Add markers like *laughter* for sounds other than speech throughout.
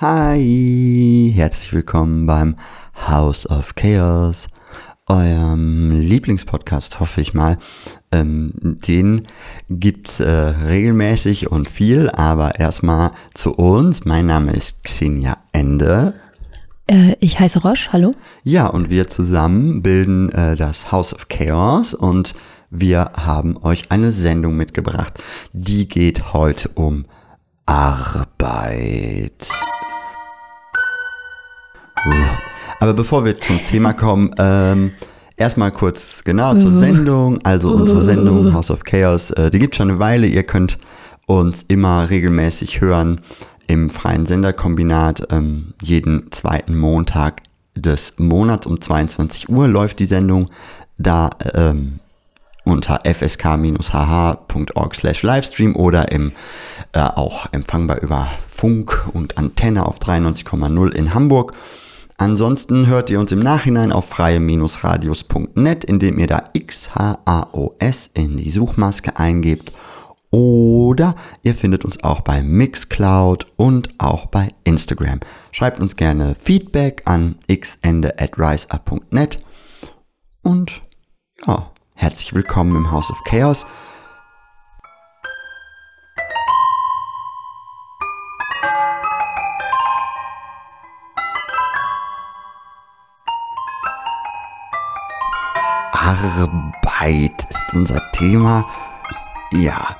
Hi, herzlich willkommen beim House of Chaos, eurem Lieblingspodcast, hoffe ich mal. Ähm, den gibt's äh, regelmäßig und viel, aber erstmal zu uns. Mein Name ist Xenia Ende. Äh, ich heiße Roche, hallo. Ja, und wir zusammen bilden äh, das House of Chaos und wir haben euch eine Sendung mitgebracht. Die geht heute um Arbeit. Aber bevor wir zum Thema kommen, ähm, erstmal kurz genau zur Sendung. Also unsere Sendung House of Chaos, äh, die gibt schon eine Weile. Ihr könnt uns immer regelmäßig hören im freien Senderkombinat. Ähm, jeden zweiten Montag des Monats um 22 Uhr läuft die Sendung. Da ähm, unter fsk-hh.org slash Livestream oder im, äh, auch empfangbar über Funk und Antenne auf 93,0 in Hamburg. Ansonsten hört ihr uns im Nachhinein auf freie-radios.net, indem ihr da XHAOS in die Suchmaske eingebt. Oder ihr findet uns auch bei Mixcloud und auch bei Instagram. Schreibt uns gerne Feedback an xende at riseup.net. Und ja, herzlich willkommen im House of Chaos. Arbeit ist unser Thema. Ja,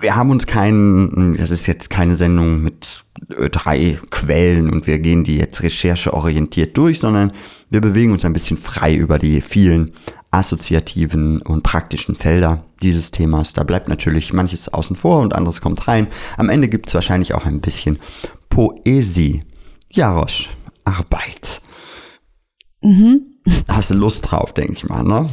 wir haben uns keinen, das ist jetzt keine Sendung mit äh, drei Quellen und wir gehen die jetzt rechercheorientiert durch, sondern wir bewegen uns ein bisschen frei über die vielen assoziativen und praktischen Felder dieses Themas. Da bleibt natürlich manches außen vor und anderes kommt rein. Am Ende gibt es wahrscheinlich auch ein bisschen Poesie. Jarosch, Arbeit. Mhm. Hast du Lust drauf, denke ich mal, ne?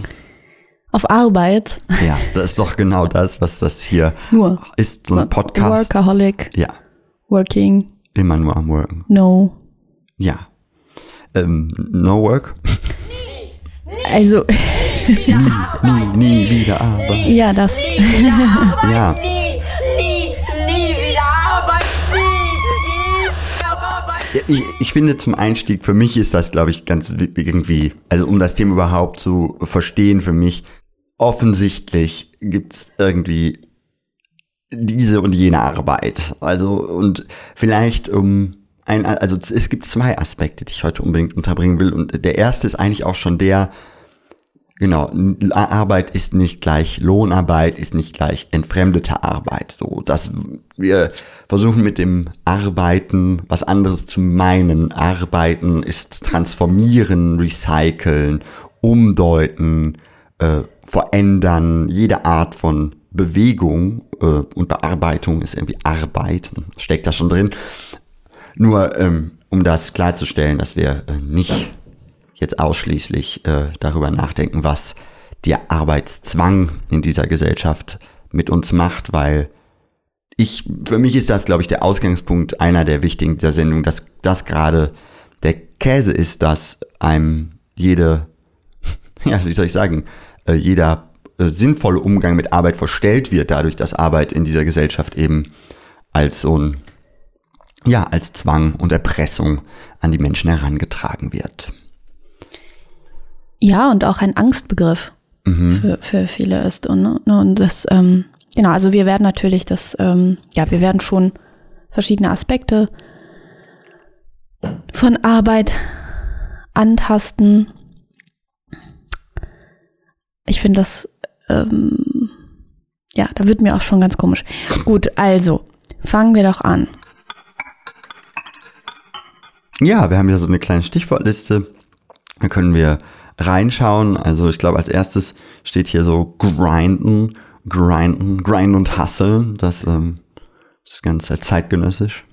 Auf Arbeit. Ja, das ist doch genau das, was das hier Nur. ist, so ein Podcast. Workaholic. Ja, Working. immer nur am Worken. No. Ja. Ähm, no work? Also, Nie, nie wieder *laughs* aber. ja, das. Ja. *laughs* Ich, ich finde zum Einstieg, für mich ist das, glaube ich, ganz wi- irgendwie, also um das Thema überhaupt zu verstehen, für mich, offensichtlich gibt's irgendwie diese und jene Arbeit. Also, und vielleicht um ein, also es gibt zwei Aspekte, die ich heute unbedingt unterbringen will. Und der erste ist eigentlich auch schon der, Genau, Arbeit ist nicht gleich Lohnarbeit, ist nicht gleich entfremdete Arbeit. So, dass wir versuchen mit dem Arbeiten was anderes zu meinen. Arbeiten ist transformieren, recyceln, umdeuten, äh, verändern. Jede Art von Bewegung äh, und Bearbeitung ist irgendwie Arbeit, steckt da schon drin. Nur ähm, um das klarzustellen, dass wir äh, nicht jetzt ausschließlich äh, darüber nachdenken, was der Arbeitszwang in dieser Gesellschaft mit uns macht, weil ich, für mich ist das, glaube ich, der Ausgangspunkt einer der wichtigen dieser Sendung, dass das gerade der Käse ist, dass einem jede, *laughs* ja, wie soll ich sagen, äh, jeder äh, sinnvolle Umgang mit Arbeit verstellt wird, dadurch, dass Arbeit in dieser Gesellschaft eben als so ein, ja, als Zwang und Erpressung an die Menschen herangetragen wird. Ja, und auch ein Angstbegriff für, für viele ist. Und, ne, und das, ähm, genau, also wir werden natürlich das, ähm, ja, wir werden schon verschiedene Aspekte von Arbeit antasten. Ich finde das, ähm, ja, da wird mir auch schon ganz komisch. Gut, also, fangen wir doch an. Ja, wir haben ja so eine kleine Stichwortliste. Da können wir reinschauen. Also ich glaube, als erstes steht hier so grinden, grinden, grinden und hustle. Das ähm, ist ganz zeitgenössisch.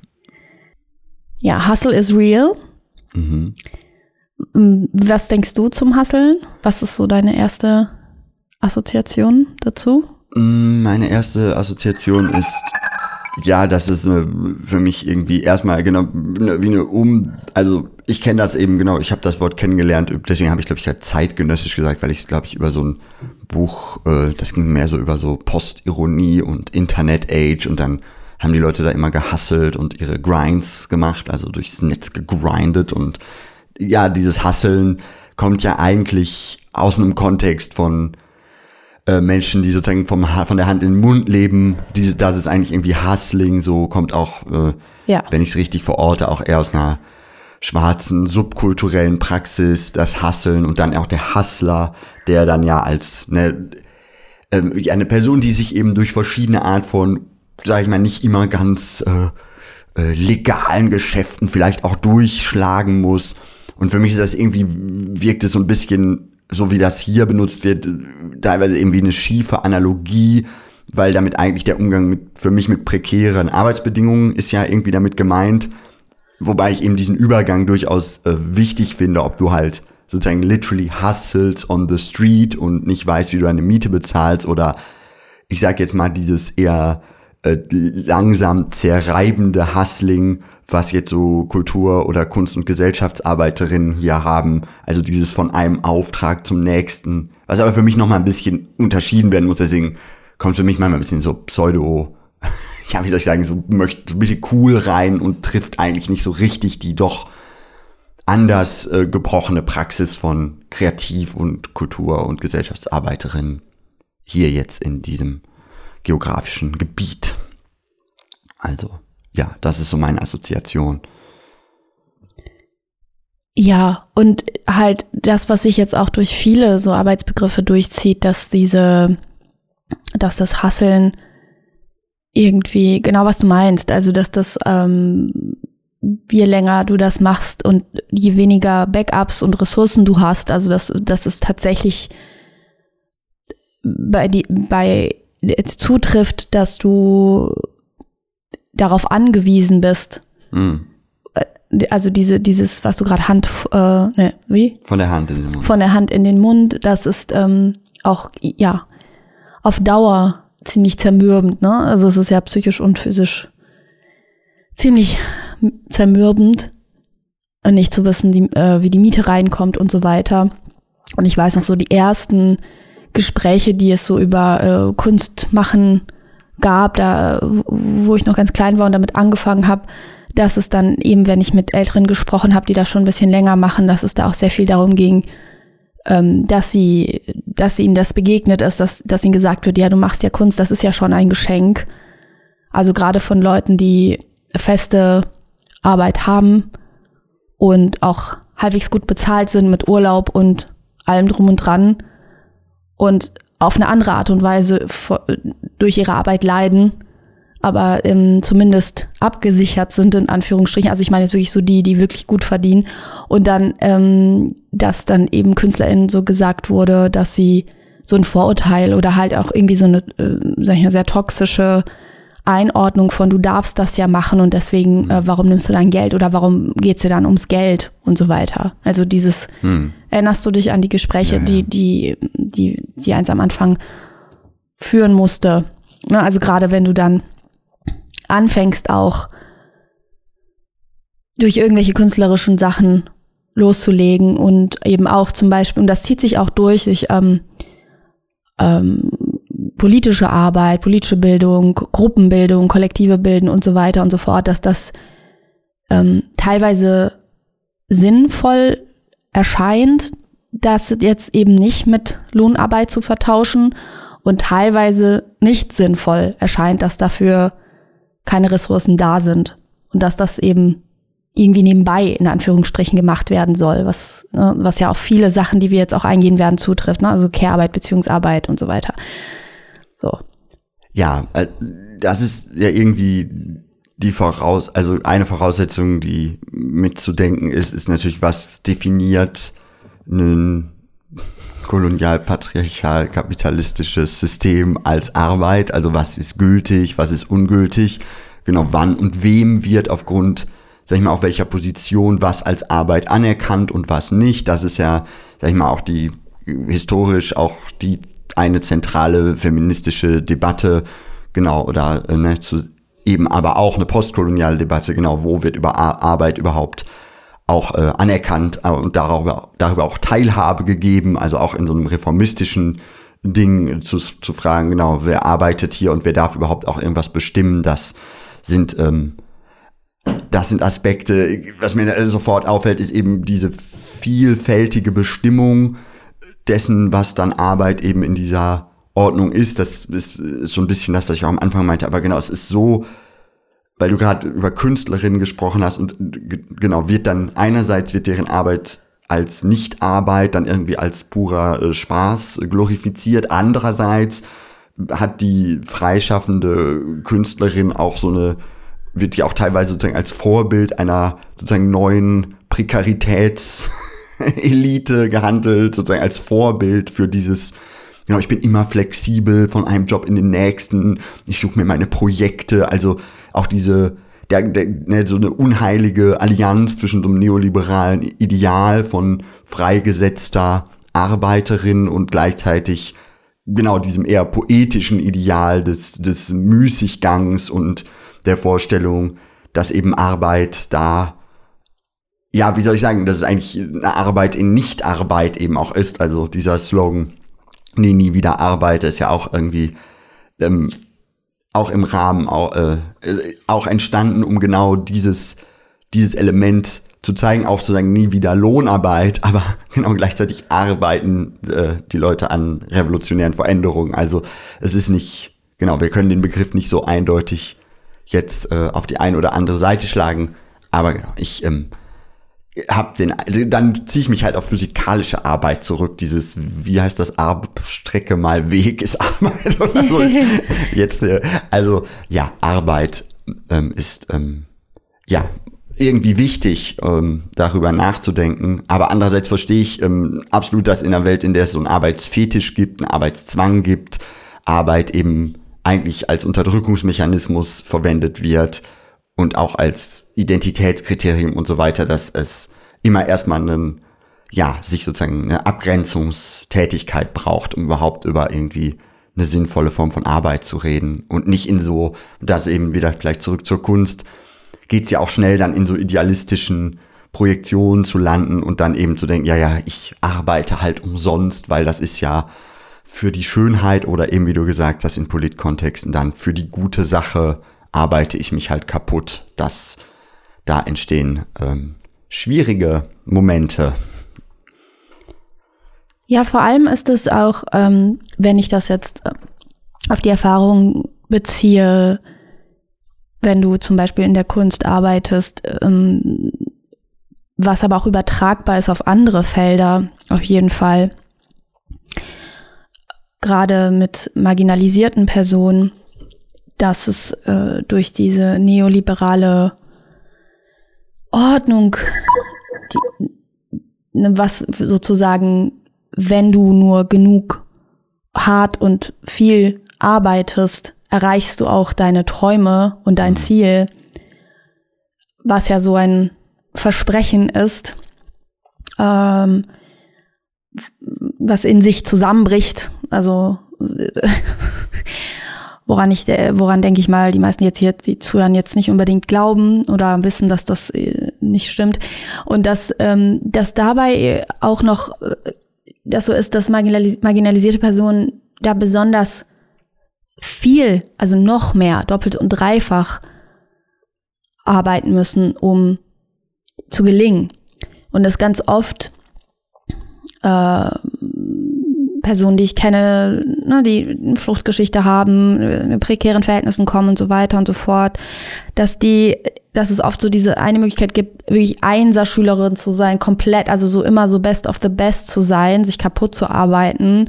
Ja, Hustle is real. Mm, Was denkst du zum Hustlen? Was ist so deine erste Assoziation dazu? Mm, Meine erste Assoziation ist, ja, das ist eine, für mich irgendwie erstmal genau ne- wie eine Um, also ich kenne das eben genau, ich habe das Wort kennengelernt, deswegen habe ich glaube ich halt zeitgenössisch gesagt, weil ich es glaube ich über so ein Buch, äh, das ging mehr so über so Postironie und Internet-Age und dann haben die Leute da immer gehustelt und ihre Grinds gemacht, also durchs Netz gegrindet und ja, dieses Hasseln kommt ja eigentlich aus einem Kontext von äh, Menschen, die sozusagen vom, Ha- von der Hand in den Mund leben. Diese, das ist eigentlich irgendwie Hustling, so kommt auch, äh, Ja. wenn ich es richtig verorte, auch eher aus einer schwarzen, subkulturellen Praxis, das Hasseln und dann auch der Hustler, der dann ja als ne, ja, eine Person, die sich eben durch verschiedene Art von, sag ich mal, nicht immer ganz äh, äh, legalen Geschäften vielleicht auch durchschlagen muss. Und für mich ist das irgendwie, wirkt es so ein bisschen, so wie das hier benutzt wird, teilweise irgendwie eine schiefe Analogie, weil damit eigentlich der Umgang mit, für mich mit prekären Arbeitsbedingungen ist ja irgendwie damit gemeint. Wobei ich eben diesen Übergang durchaus äh, wichtig finde, ob du halt sozusagen literally hustles on the street und nicht weißt, wie du deine Miete bezahlst oder ich sag jetzt mal dieses eher äh, langsam zerreibende Hustling, was jetzt so Kultur- oder Kunst- und Gesellschaftsarbeiterinnen hier haben. Also dieses von einem Auftrag zum nächsten, was aber für mich nochmal ein bisschen unterschieden werden muss. Deswegen kommt für mich manchmal ein bisschen so Pseudo, *laughs* ja, wie soll ich sagen, so möchte ein bisschen cool rein und trifft eigentlich nicht so richtig die doch anders äh, gebrochene Praxis von Kreativ- und Kultur- und Gesellschaftsarbeiterinnen hier jetzt in diesem geografischen Gebiet. Also, ja, das ist so meine Assoziation. Ja, und halt das, was sich jetzt auch durch viele so Arbeitsbegriffe durchzieht, dass diese, dass das Hasseln irgendwie, genau was du meinst, also dass das, ähm, je länger du das machst und je weniger Backups und Ressourcen du hast, also dass, dass es tatsächlich bei, die, bei zutrifft, dass du darauf angewiesen bist, Mm, also diese, dieses, was du gerade Hand, äh, ne, wie? von der Hand in den Mund. Von der Hand in den Mund, das ist ähm, auch, ja, auf Dauer ziemlich zermürbend, ne? Also es ist ja psychisch und physisch ziemlich zermürbend, äh, nicht zu wissen, die, äh, wie die Miete reinkommt und so weiter. Und ich weiß noch so, die ersten Gespräche, die es so über äh, Kunst machen gab, da wo ich noch ganz klein war und damit angefangen habe, dass es dann eben, wenn ich mit Älteren gesprochen habe, die das schon ein bisschen länger machen, dass es da auch sehr viel darum ging, ähm, dass sie, dass ihnen das begegnet ist, dass, dass ihnen gesagt wird, ja, du machst ja Kunst, das ist ja schon ein Geschenk. Also gerade von Leuten, die feste Arbeit haben und auch halbwegs gut bezahlt sind mit Urlaub und allem drum und dran und auf eine andere Art und Weise durch ihre Arbeit leiden, aber ähm, zumindest abgesichert sind, in Anführungsstrichen. Also ich meine jetzt wirklich so die, die wirklich gut verdienen. Und dann, ähm, dass dann eben KünstlerInnen so gesagt wurde, dass sie so ein Vorurteil oder halt auch irgendwie so eine, äh, sag ich mal, sehr toxische Einordnung von du darfst das ja machen und deswegen, äh, warum nimmst du dein Geld oder warum geht's dir dann ums Geld und so weiter. Also dieses, erinnerst du dich an die Gespräche, Ja, ja. die, die, die, die eins am Anfang führen musste. Ne, also gerade wenn du dann anfängst auch durch irgendwelche künstlerischen Sachen loszulegen und eben auch zum Beispiel, und das zieht sich auch durch, durch ähm, ähm, politische Arbeit, politische Bildung, Gruppenbildung, kollektive Bilden und so weiter und so fort, dass das ähm, teilweise sinnvoll erscheint, das jetzt eben nicht mit Lohnarbeit zu vertauschen und teilweise nicht sinnvoll erscheint, dass dafür keine Ressourcen da sind und dass das eben irgendwie nebenbei in Anführungsstrichen gemacht werden soll, was, ne, was ja auf viele Sachen, die wir jetzt auch eingehen werden, zutrifft, ne? also Care-Arbeit, Beziehungsarbeit und so weiter. So. Ja, äh, das ist ja irgendwie die Voraus, also eine Voraussetzung, die mitzudenken ist, ist natürlich, was definiert ein kolonial-patriarchal-kapitalistisches System als Arbeit, also was ist gültig, was ist ungültig, genau wann und wem wird aufgrund, sag ich mal, auf welcher Position was als Arbeit anerkannt und was nicht. Das ist ja, sag ich mal, auch die historisch auch die eine zentrale feministische Debatte, genau, oder äh, ne, zu, eben aber auch eine postkoloniale Debatte, genau, wo wird über Ar Arbeit überhaupt auch äh, anerkannt äh, und darüber, darüber auch Teilhabe gegeben, also auch in so einem reformistischen Ding zu, zu fragen, genau, wer arbeitet hier und wer darf überhaupt auch irgendwas bestimmen, dass sind, ähm, das sind Aspekte, was mir sofort auffällt, ist eben diese vielfältige Bestimmung dessen, was dann Arbeit eben in dieser Ordnung ist. Das ist, ist so ein bisschen das, was ich auch am Anfang meinte. Aber genau, es ist so, weil du gerade über Künstlerinnen gesprochen hast und genau, wird dann einerseits wird deren Arbeit als Nichtarbeit dann irgendwie als purer äh, Spaß glorifiziert. Andererseits hat die freischaffende Künstlerin auch so eine, wird die auch teilweise sozusagen als Vorbild einer sozusagen neuen *laughs* Prekaritätselite gehandelt, sozusagen als Vorbild für dieses, genau, ich bin immer flexibel von einem Job in den nächsten, ich suche mir meine Projekte, also auch diese, der, der, ne, so eine unheilige Allianz zwischen so einem neoliberalen Ideal von freigesetzter Arbeiterin und gleichzeitig genau diesem eher poetischen Ideal des, des Müßiggangs und der Vorstellung, dass eben Arbeit da, ja, wie soll ich sagen, dass es eigentlich eine Arbeit in Nichtarbeit eben auch ist. Also dieser Slogan, nee, nie wieder arbeite, ist ja auch irgendwie ähm, auch im Rahmen auch, äh, auch entstanden, um genau dieses, dieses Element zu zeigen, auch zu sagen, nie wieder Lohnarbeit, aber *laughs* genau gleichzeitig arbeiten äh, die Leute an revolutionären Veränderungen. Also es ist nicht, genau, wir können den Begriff nicht so eindeutig jetzt äh, auf die eine oder andere Seite schlagen, aber genau, ich ähm, hab den, dann ziehe ich mich halt auf physikalische Arbeit zurück. Dieses, wie heißt das, Strecke mal Weg ist *laughs* Arbeit oder so. *laughs* Jetzt, äh, also ja, Arbeit ähm, ist ähm, ja irgendwie wichtig, ähm, darüber nachzudenken. Aber andererseits verstehe ich ähm, absolut, dass in einer Welt, in der es so einen Arbeitsfetisch gibt, einen Arbeitszwang gibt, Arbeit eben eigentlich als Unterdrückungsmechanismus verwendet wird und auch als Identitätskriterium und so weiter, dass es immer erstmal einen, ja, sich sozusagen eine Abgrenzungstätigkeit braucht, um überhaupt über irgendwie eine sinnvolle Form von Arbeit zu reden und nicht in so, das eben wieder vielleicht zurück zur Kunst, geht's ja auch schnell dann in so idealistischen Projektionen zu landen und dann eben zu denken, ja, ja, ich arbeite halt umsonst, weil das ist ja für die Schönheit oder eben, wie du gesagt hast, in Politkontexten dann für die gute Sache arbeite ich mich halt kaputt. Das, da entstehen ähm, schwierige Momente. Ja, vor allem ist es auch, ähm, wenn ich das jetzt äh, auf die Erfahrung beziehe, wenn du zum Beispiel in der Kunst arbeitest, ähm, was aber auch übertragbar ist auf andere Felder, auf jeden Fall. Gerade mit marginalisierten Personen, dass es äh, durch diese neoliberale Ordnung, die, ne, was sozusagen, wenn du nur genug hart und viel arbeitest, erreichst du auch deine Träume und dein Ziel, was ja so ein Versprechen ist, ähm, was in sich zusammenbricht. Also *laughs* woran ich, woran denke ich mal, die meisten jetzt hier, die zuhören, jetzt nicht unbedingt glauben oder wissen, dass das äh, nicht stimmt. Und dass, ähm, dass dabei auch noch äh, das so ist, dass marginalis marginalisierte Personen da besonders viel, also noch mehr, doppelt und dreifach arbeiten müssen, um zu gelingen. Und das ganz oft äh, Personen, die ich kenne, ne, die eine Fluchtgeschichte haben, in prekären Verhältnissen kommen und so weiter und so fort, dass die, dass es oft so diese eine Möglichkeit gibt, wirklich Einserschülerin zu sein, komplett, also so immer so best of the best zu sein, sich kaputt zu arbeiten,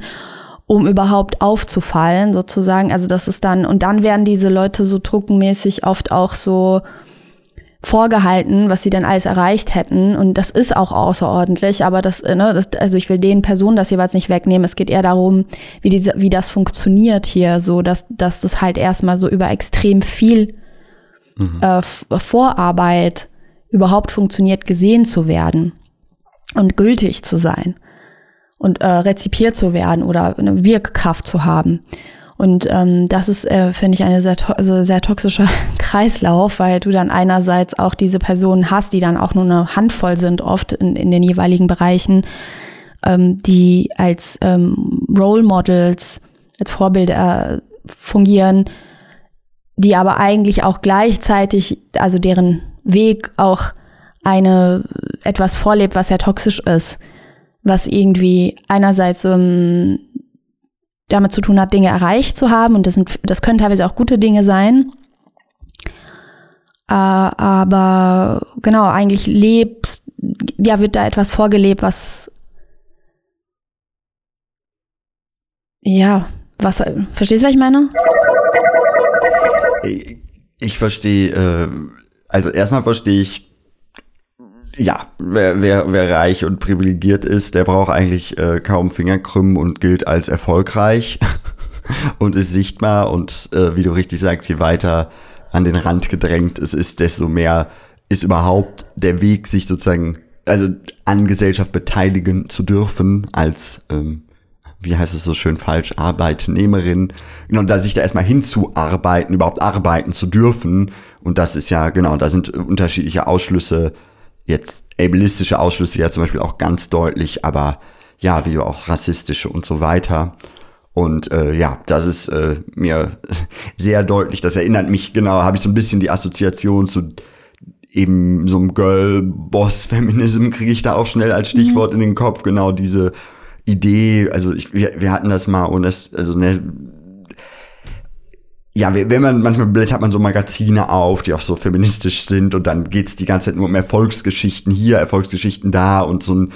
um überhaupt aufzufallen, sozusagen. Also das ist dann, und dann werden diese Leute so druckenmäßig oft auch so vorgehalten, was sie denn alles erreicht hätten. Und das ist auch außerordentlich, aber das, ne, das, also ich will den Personen das jeweils nicht wegnehmen. Es geht eher darum, wie diese, wie das funktioniert hier, so dass, dass das halt erstmal so über extrem viel mhm. äh, Vorarbeit überhaupt funktioniert, gesehen zu werden und gültig zu sein und äh, rezipiert zu werden oder eine Wirkkraft zu haben. Und ähm, das ist, äh, finde ich, eine sehr, also sehr toxischer *laughs* Kreislauf, weil du dann einerseits auch diese Personen hast, die dann auch nur eine Handvoll sind, oft in, in den jeweiligen Bereichen, ähm, die als ähm, Role Models, als Vorbilder fungieren, die aber eigentlich auch gleichzeitig, also deren Weg auch eine etwas vorlebt, was ja toxisch ist, was irgendwie einerseits ähm, damit zu tun hat, Dinge erreicht zu haben und das sind, das können teilweise auch gute Dinge sein. Äh, aber genau, eigentlich lebt, ja, wird da etwas vorgelebt, was ja, was, verstehst du, was ich meine? Ich, ich verstehe, äh, also erstmal verstehe ich, ja, wer, wer, wer reich und privilegiert ist, der braucht eigentlich äh, kaum Fingerkrümmen und gilt als erfolgreich *laughs* und ist sichtbar und äh, wie du richtig sagst, je weiter an den Rand gedrängt es ist, desto mehr ist überhaupt der Weg, sich sozusagen, also an Gesellschaft beteiligen zu dürfen, als ähm, wie heißt es so schön falsch, Arbeitnehmerin, genau, da sich da erstmal hinzuarbeiten, überhaupt arbeiten zu dürfen. Und das ist ja, genau, da sind unterschiedliche Ausschlüsse, jetzt ableistische Ausschlüsse ja zum Beispiel auch ganz deutlich, aber ja, wie auch rassistische und so weiter. Und äh, ja, das ist äh, mir *laughs* sehr deutlich. Das erinnert mich, genau, habe ich so ein bisschen die Assoziation zu eben so einem Girl-Boss-Feminism, *laughs* kriege ich da auch schnell als Stichwort mhm. in den Kopf. Genau diese Idee, also ich, wir, wir hatten das mal und das, also ne, ja, wenn man, manchmal blättert man so Magazine auf, die auch so feministisch sind und dann geht's die ganze Zeit nur um Erfolgsgeschichten hier, Erfolgsgeschichten da und so ein,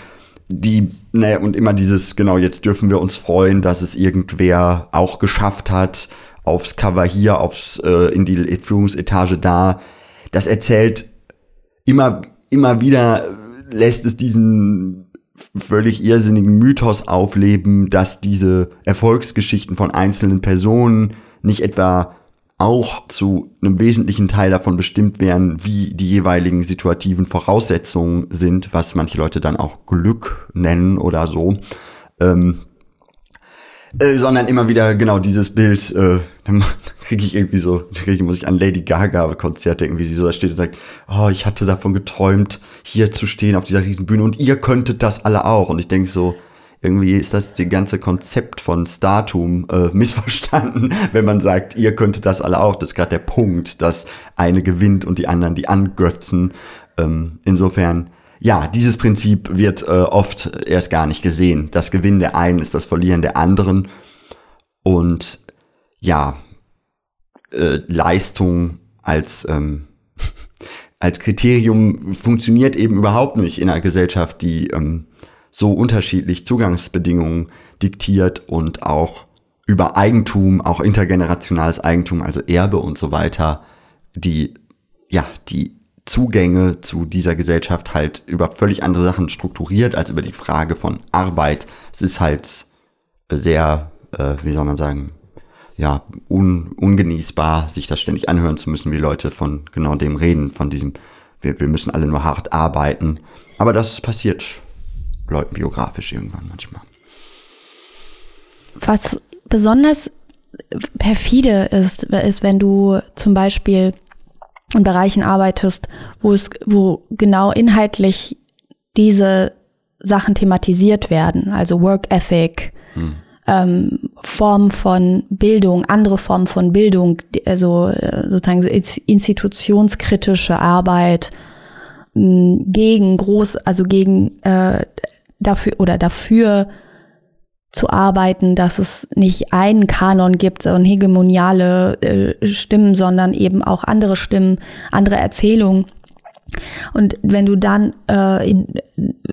die, ne, und immer dieses, genau, jetzt dürfen wir uns freuen, dass es irgendwer auch geschafft hat, aufs Cover hier, aufs, äh, in die Führungsetage da. Das erzählt immer, immer wieder, lässt es diesen völlig irrsinnigen Mythos aufleben, dass diese Erfolgsgeschichten von einzelnen Personen nicht etwa auch zu einem wesentlichen Teil davon bestimmt werden, wie die jeweiligen situativen Voraussetzungen sind, was manche Leute dann auch Glück nennen oder so. Ähm, äh, sondern immer wieder genau dieses Bild, äh, *laughs* dann kriege ich irgendwie so, krieg muss ich an Lady Gaga Konzerte irgendwie sie so da steht und sagt, oh, ich hatte davon geträumt, hier zu stehen auf dieser riesen Bühne und ihr könntet das alle auch. Und ich denke so, irgendwie ist das die ganze Konzept von Startum äh, *laughs* missverstanden, wenn man sagt, ihr könntet das alle auch. Das ist gerade der Punkt, dass eine gewinnt und die anderen die angötzen. Ähm, insofern ja, dieses Prinzip wird äh, oft erst gar nicht gesehen. Das Gewinn der einen ist das Verlieren der anderen. Und ja, äh, Leistung als, ähm, *laughs* als Kriterium funktioniert eben überhaupt nicht in einer Gesellschaft, die ähm, so unterschiedlich Zugangsbedingungen diktiert und auch über Eigentum, auch intergenerationales Eigentum, also Erbe und so weiter, die, ja, die Zugänge zu dieser Gesellschaft halt über völlig andere Sachen strukturiert als über die Frage von Arbeit. Es ist halt sehr, äh, wie soll man sagen, ja, un, ungenießbar, sich das ständig anhören zu müssen, wie Leute von genau dem reden, von diesem, wir, wir müssen alle nur hart arbeiten. Aber das passiert Leuten biografisch irgendwann manchmal. Was besonders perfide ist, ist, wenn du zum Beispiel in Bereichen arbeitest, wo es, wo genau inhaltlich diese Sachen thematisiert werden, also Work Ethic, hm. ähm, Form von Bildung, andere Formen von Bildung, also äh, sozusagen institutionskritische Arbeit gegen groß, also gegen äh, dafür oder dafür zu arbeiten, dass es nicht einen Kanon gibt und hegemoniale äh, Stimmen, sondern eben auch andere Stimmen, andere Erzählungen. Und wenn du dann, äh, in,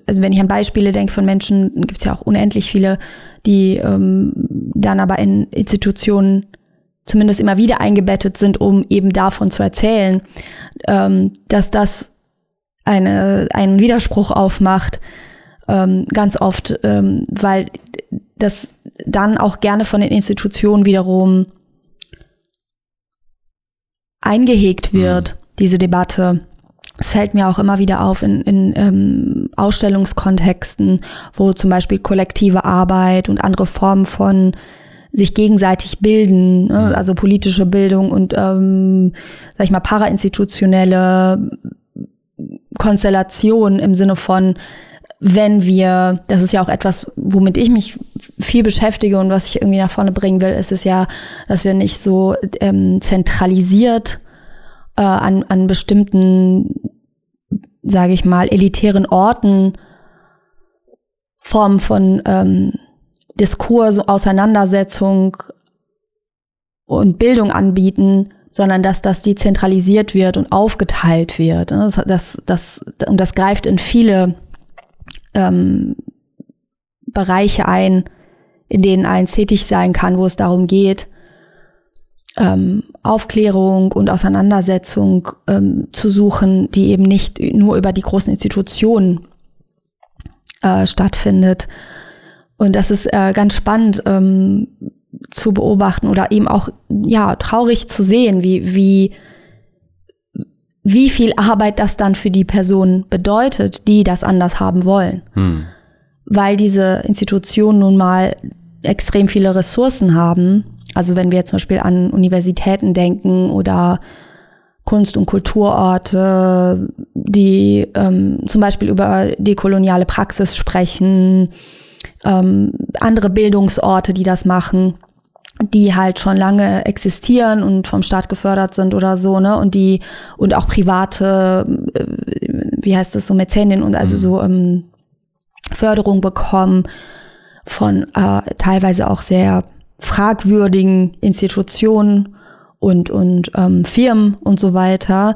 also wenn ich an Beispiele denke von Menschen, gibt es ja auch unendlich viele, die ähm, dann aber in Institutionen zumindest immer wieder eingebettet sind, um eben davon zu erzählen, ähm, dass das eine, einen Widerspruch aufmacht, ähm, ganz oft, ähm, weil das dann auch gerne von den Institutionen wiederum eingehegt wird, mhm. diese Debatte. Es fällt mir auch immer wieder auf in, in ähm, Ausstellungskontexten, wo zum Beispiel kollektive Arbeit und andere Formen von sich gegenseitig bilden, ne? Mhm. also politische Bildung und, ähm, sag ich mal, parainstitutionelle Konstellation im Sinne von wenn wir, das ist ja auch etwas, womit ich mich viel beschäftige und was ich irgendwie nach vorne bringen will, ist es ja, dass wir nicht so ähm, zentralisiert äh, an, an bestimmten, sage ich mal, elitären Orten Formen von ähm, Diskurs, Auseinandersetzung und Bildung anbieten, sondern dass das dezentralisiert wird und aufgeteilt wird. Das, das, das, und das greift in viele ähm, Bereiche ein, in denen eins tätig sein kann, wo es darum geht, ähm, Aufklärung und Auseinandersetzung ähm, zu suchen, die eben nicht nur über die großen Institutionen äh, stattfindet. Und das ist äh, ganz spannend ähm, zu beobachten oder eben auch ja traurig zu sehen, wie wie wie viel Arbeit das dann für die Personen bedeutet, die das anders haben wollen. Hm. Weil diese Institutionen nun mal extrem viele Ressourcen haben. Also wenn wir zum Beispiel an Universitäten denken oder Kunst- und Kulturorte, die ähm, zum Beispiel über dekoloniale Praxis sprechen, ähm, andere Bildungsorte, die das machen, die halt schon lange existieren und vom Staat gefördert sind oder so, ne? Und die und auch private, äh, wie heißt das so, Mäzenien und also so ähm, Förderung bekommen von äh, teilweise auch sehr fragwürdigen Institutionen und, und ähm, Firmen und so weiter.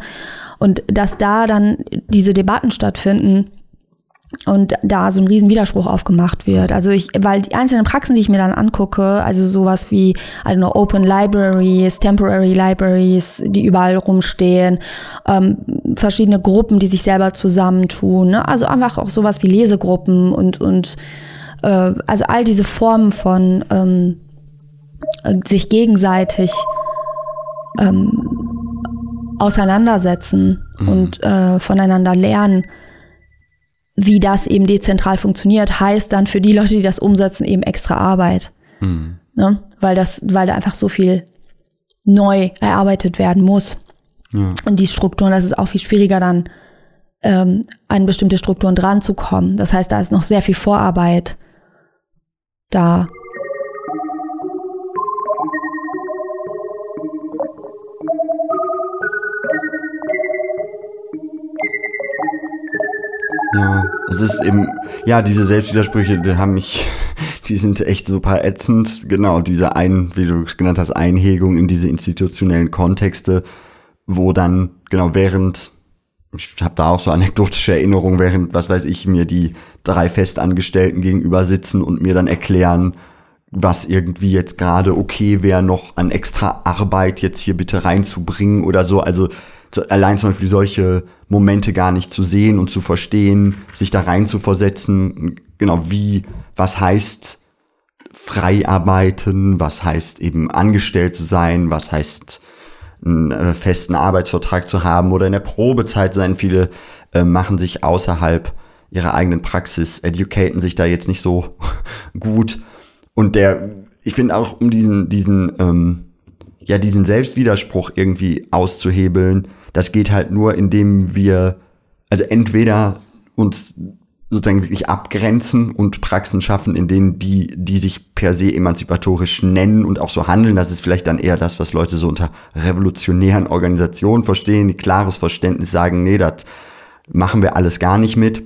Und dass da dann diese Debatten stattfinden und da so ein riesen Widerspruch aufgemacht wird. Also ich, weil die einzelnen Praxen, die ich mir dann angucke, also sowas wie, I don't know, Open Libraries, Temporary Libraries, die überall rumstehen, ähm, verschiedene Gruppen, die sich selber zusammentun, ne? also einfach auch sowas wie Lesegruppen und, und äh, also all diese Formen von ähm, sich gegenseitig ähm, auseinandersetzen und äh, voneinander lernen, wie das eben dezentral funktioniert, heißt dann für die Leute, die das umsetzen, eben extra Arbeit. Ne? Weil das, weil da einfach so viel neu erarbeitet werden muss. Ja. Und die Strukturen, das ist auch viel schwieriger dann, ähm, an bestimmte Strukturen dran zu kommen. Das heißt, da ist noch sehr viel Vorarbeit da. Ja, es ist eben, ja, diese Selbstwidersprüche, die haben mich, *laughs* die sind echt super ätzend. Genau, diese ein, wie du es genannt hast, Einhegung in diese institutionellen Kontexte, wo dann, genau, während, ich habe da auch so anekdotische Erinnerungen, während, was weiß ich, mir die drei Festangestellten gegenüber sitzen und mir dann erklären, was irgendwie jetzt gerade okay wäre, noch an extra Arbeit jetzt hier bitte reinzubringen oder so. Also allein zum Beispiel solche Momente gar nicht zu sehen und zu verstehen, sich da rein zu versetzen, genau wie, was heißt frei arbeiten, was heißt eben angestellt zu sein, was heißt einen äh, festen Arbeitsvertrag zu haben oder in der Probezeit sein. Viele äh, machen sich außerhalb ihrer eigenen Praxis, educaten sich da jetzt nicht so *laughs* gut. Und der, ich finde auch, um diesen, diesen, ähm, ja, diesen Selbstwiderspruch irgendwie auszuhebeln, das geht halt nur, indem wir, also entweder uns sozusagen wirklich abgrenzen und Praxen schaffen, in denen die, die sich per se emanzipatorisch nennen und auch so handeln. Das ist vielleicht dann eher das, was Leute so unter revolutionären Organisationen verstehen, die klares Verständnis sagen, nee, das machen wir alles gar nicht mit.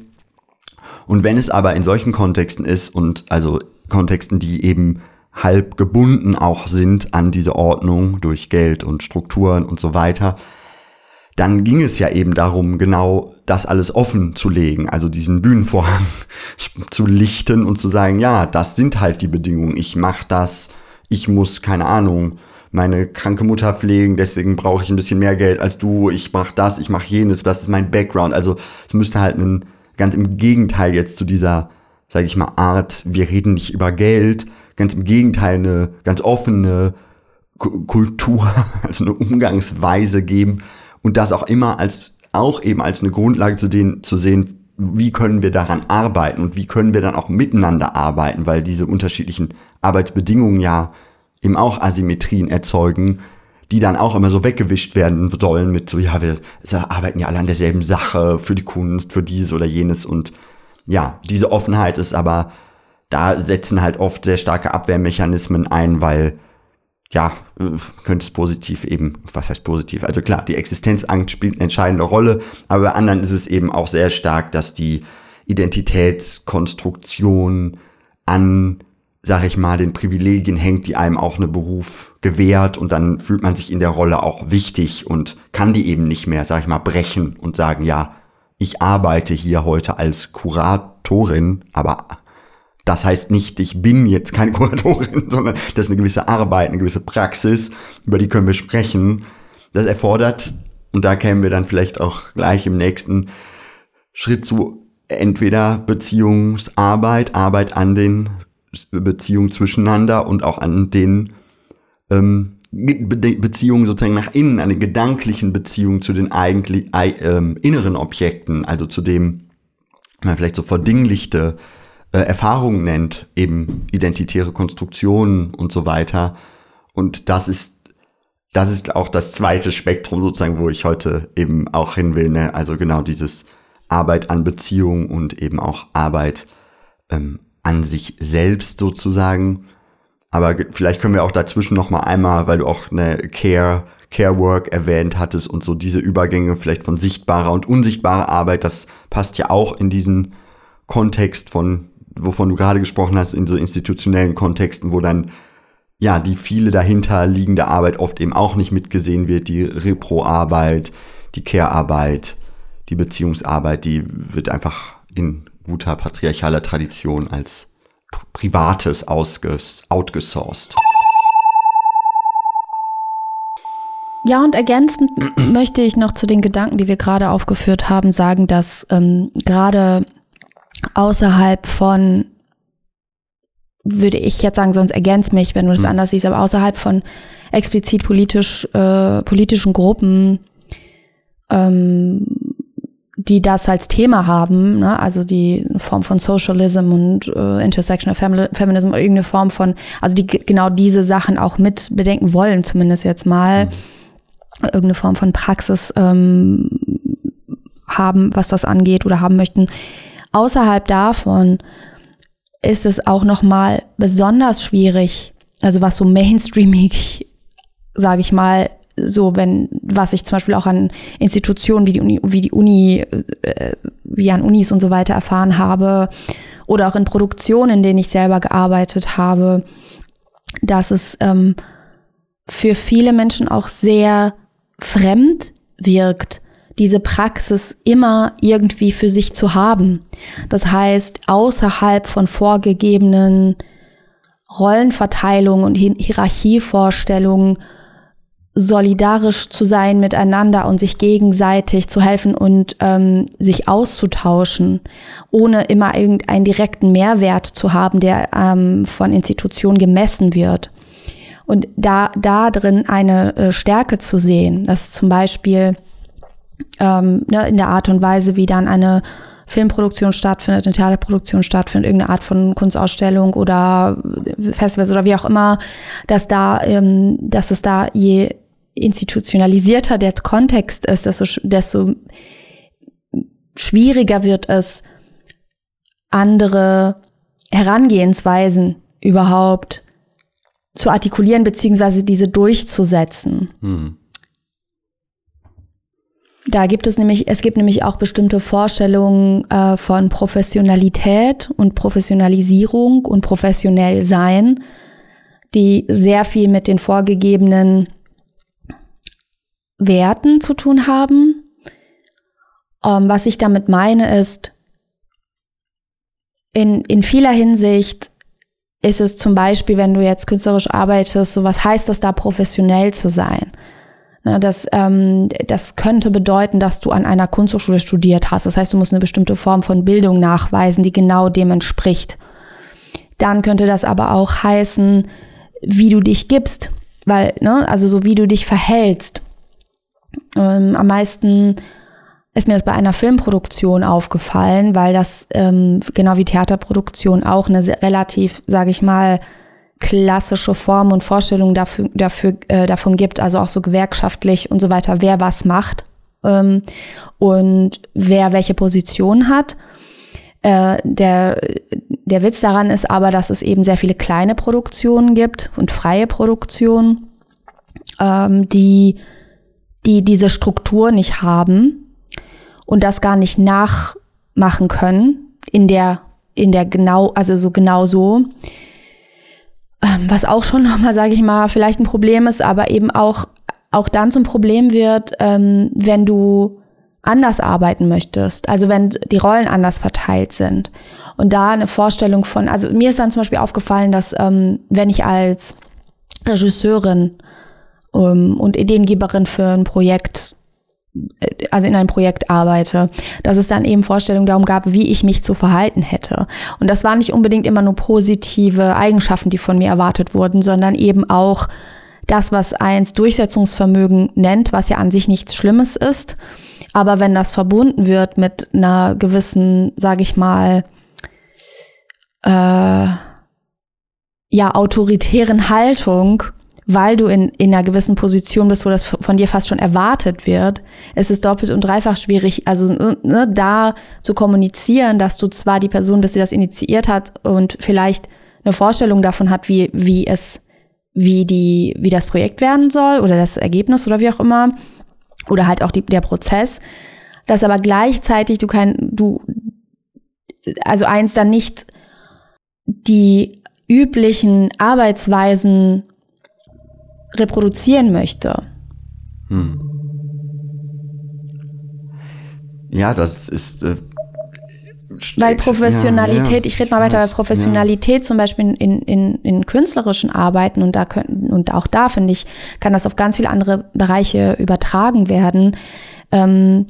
Und wenn es aber in solchen Kontexten ist und also Kontexten, die eben halb gebunden auch sind an diese Ordnung durch Geld und Strukturen und so weiter, dann ging es ja eben darum, genau das alles offen zu legen, also diesen Bühnenvorhang *laughs* zu lichten und zu sagen, ja, das sind halt die Bedingungen. Ich mache das, ich muss, keine Ahnung, meine kranke Mutter pflegen, deswegen brauche ich ein bisschen mehr Geld als du, ich mache das, ich mache jenes, das ist mein Background. Also es müsste halt ein, ganz im Gegenteil jetzt zu dieser, sage ich mal, Art, wir reden nicht über Geld, ganz im Gegenteil eine ganz offene Ku- Kultur, *laughs* also eine Umgangsweise geben und das auch immer als auch eben als eine Grundlage zu, den, zu sehen, wie können wir daran arbeiten und wie können wir dann auch miteinander arbeiten, weil diese unterschiedlichen Arbeitsbedingungen ja eben auch Asymmetrien erzeugen, die dann auch immer so weggewischt werden sollen mit so, ja, wir arbeiten ja alle an derselben Sache für die Kunst, für dieses oder jenes und ja, diese Offenheit ist aber, da setzen halt oft sehr starke Abwehrmechanismen ein, weil ja, könnte es positiv eben, was heißt positiv? Also klar, die Existenzangst spielt eine entscheidende Rolle, aber bei anderen ist es eben auch sehr stark, dass die Identitätskonstruktion an, sag ich mal, den Privilegien hängt, die einem auch eine Beruf gewährt und dann fühlt man sich in der Rolle auch wichtig und kann die eben nicht mehr, sag ich mal, brechen und sagen, ja, ich arbeite hier heute als Kuratorin, aber das heißt nicht, ich bin jetzt keine *laughs* Kuratorin, sondern das ist eine gewisse Arbeit, eine gewisse Praxis, über die können wir sprechen. Das erfordert, und da kämen wir dann vielleicht auch gleich im nächsten Schritt zu, entweder Beziehungsarbeit, Arbeit an den Beziehungen zwischeneinander und auch an den ähm, Be Beziehungen sozusagen nach innen, eine gedanklichen Beziehung zu den eigentlich äh, inneren Objekten, also zu dem man vielleicht so verdinglichte äh, Erfahrungen nennt, eben identitäre Konstruktionen und so weiter. Und das ist das ist auch das zweite Spektrum sozusagen, wo ich heute eben auch hin will. Ne? Also genau dieses Arbeit an Beziehung und eben auch Arbeit ähm, an sich selbst sozusagen. Aber vielleicht können wir auch dazwischen noch mal einmal, weil du auch eine Care Care Work erwähnt hattest und so diese Übergänge vielleicht von sichtbarer und unsichtbarer Arbeit, das passt ja auch in diesen Kontext von wovon du gerade gesprochen hast, in so institutionellen Kontexten, wo dann ja die viele dahinter liegende Arbeit oft eben auch nicht mitgesehen wird, die Repro-Arbeit, die Care-Arbeit, die Beziehungsarbeit, die wird einfach in guter patriarchaler Tradition als Privates outgesourced. Ja, und ergänzend *clears throat* möchte ich noch zu den Gedanken, die wir gerade aufgeführt haben, sagen, dass ähm, gerade außerhalb von, würde ich jetzt sagen, sonst ergänzt mich, wenn du das mhm. anders siehst, aber außerhalb von explizit politisch, äh, politischen Gruppen, ähm, die das als Thema haben, ne? also die Form von Socialism und äh, Intersectional Feminism oder irgendeine Form von, also die genau diese Sachen auch mit bedenken wollen, zumindest jetzt mal, mhm. irgendeine Form von Praxis ähm, haben, was das angeht oder haben möchten, außerhalb davon ist es auch noch mal besonders schwierig, also was so mainstreamig, sage ich mal, so wenn was ich zum Beispiel auch an Institutionen wie die Uni, wie die Uni, äh, wie an Unis und so weiter erfahren habe oder auch in Produktionen, in denen ich selber gearbeitet habe, dass es ähm, für viele Menschen auch sehr fremd wirkt, diese Praxis immer irgendwie für sich zu haben. Das heißt, außerhalb von vorgegebenen Rollenverteilungen und Hierarchievorstellungen solidarisch zu sein miteinander und sich gegenseitig zu helfen und ähm, sich auszutauschen, ohne immer irgendeinen direkten Mehrwert zu haben, der ähm, von Institutionen gemessen wird. Und da, da drin eine äh, Stärke zu sehen, dass zum Beispiel ähm, ne, in der Art und Weise, wie dann eine Filmproduktion stattfindet, eine Theaterproduktion stattfindet, irgendeine Art von Kunstausstellung oder Festivals oder wie auch immer, dass da, ähm, dass es da je institutionalisierter der Kontext ist, desto, desto schwieriger wird es, andere Herangehensweisen überhaupt zu artikulieren beziehungsweise diese durchzusetzen. Hm. Da gibt es nämlich, es gibt nämlich auch bestimmte Vorstellungen äh, von Professionalität und Professionalisierung und professionell sein, die sehr viel mit den vorgegebenen Werten zu tun haben. Ähm, was ich damit meine ist, in, in vieler Hinsicht ist es zum Beispiel, wenn du jetzt künstlerisch arbeitest, so was heißt das da professionell zu sein? Ne, das, ähm, das könnte bedeuten, dass du an einer Kunsthochschule studiert hast. Das heißt, du musst eine bestimmte Form von Bildung nachweisen, die genau dem entspricht. Dann könnte das aber auch heißen, wie du dich gibst, weil, ne, also so wie du dich verhältst. Ähm, am meisten ist mir das bei einer Filmproduktion aufgefallen, weil das ähm, genau wie Theaterproduktion auch eine relativ, sage ich mal, klassische Formen und Vorstellungen dafür, dafür, äh, davon gibt, also auch so gewerkschaftlich und so weiter, wer was macht ähm, und wer welche Position hat. Äh, der, der Witz daran ist aber, dass es eben sehr viele kleine Produktionen gibt und freie Produktionen, ähm, die, die diese Struktur nicht haben und das gar nicht nachmachen können in der, in der genau, also so genau so. Ähm, was auch schon *laughs* nochmal, sage ich mal, vielleicht ein Problem ist, aber eben auch, auch dann zum Problem wird, ähm, wenn du anders arbeiten möchtest, also wenn die Rollen anders verteilt sind. Und da eine Vorstellung von, also mir ist dann zum Beispiel aufgefallen, dass ähm, wenn ich als Regisseurin und Ideengeberin für ein Projekt also in einem Projekt arbeite, dass es dann eben Vorstellungen darum gab, wie ich mich zu verhalten hätte. Und das waren nicht unbedingt immer nur positive Eigenschaften, die von mir erwartet wurden, sondern eben auch das, was eins Durchsetzungsvermögen nennt, was ja an sich nichts Schlimmes ist. Aber wenn das verbunden wird mit einer gewissen, sage ich mal, äh, ja, autoritären Haltung, weil du in, in einer gewissen Position bist, wo das von dir fast schon erwartet wird, es ist doppelt und dreifach schwierig, also ne, da zu kommunizieren, dass du zwar die Person bist, die das initiiert hat und vielleicht eine Vorstellung davon hat, wie, wie es, wie die, wie das Projekt werden soll oder das Ergebnis oder wie auch immer, oder halt auch die, der Prozess, dass aber gleichzeitig du kein, du, also eins dann nicht die üblichen Arbeitsweisen reproduzieren möchte. Hm. Ja, das ist. Äh, weil Professionalität, ja, ja, ich rede mal weiter, weil Professionalität ja. zum Beispiel in, in, in künstlerischen Arbeiten und da können, und auch da finde ich, kann das auf ganz viele andere Bereiche übertragen werden. Ähm,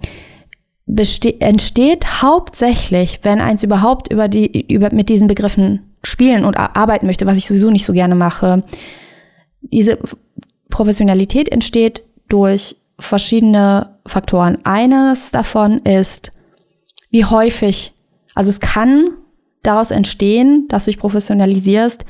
entsteht hauptsächlich, wenn eins überhaupt über die, über, mit diesen Begriffen spielen und arbeiten möchte, was ich sowieso nicht so gerne mache. Diese Professionalität entsteht durch verschiedene Faktoren. Eines davon ist, wie häufig, also es kann daraus entstehen, dass du dich professionalisierst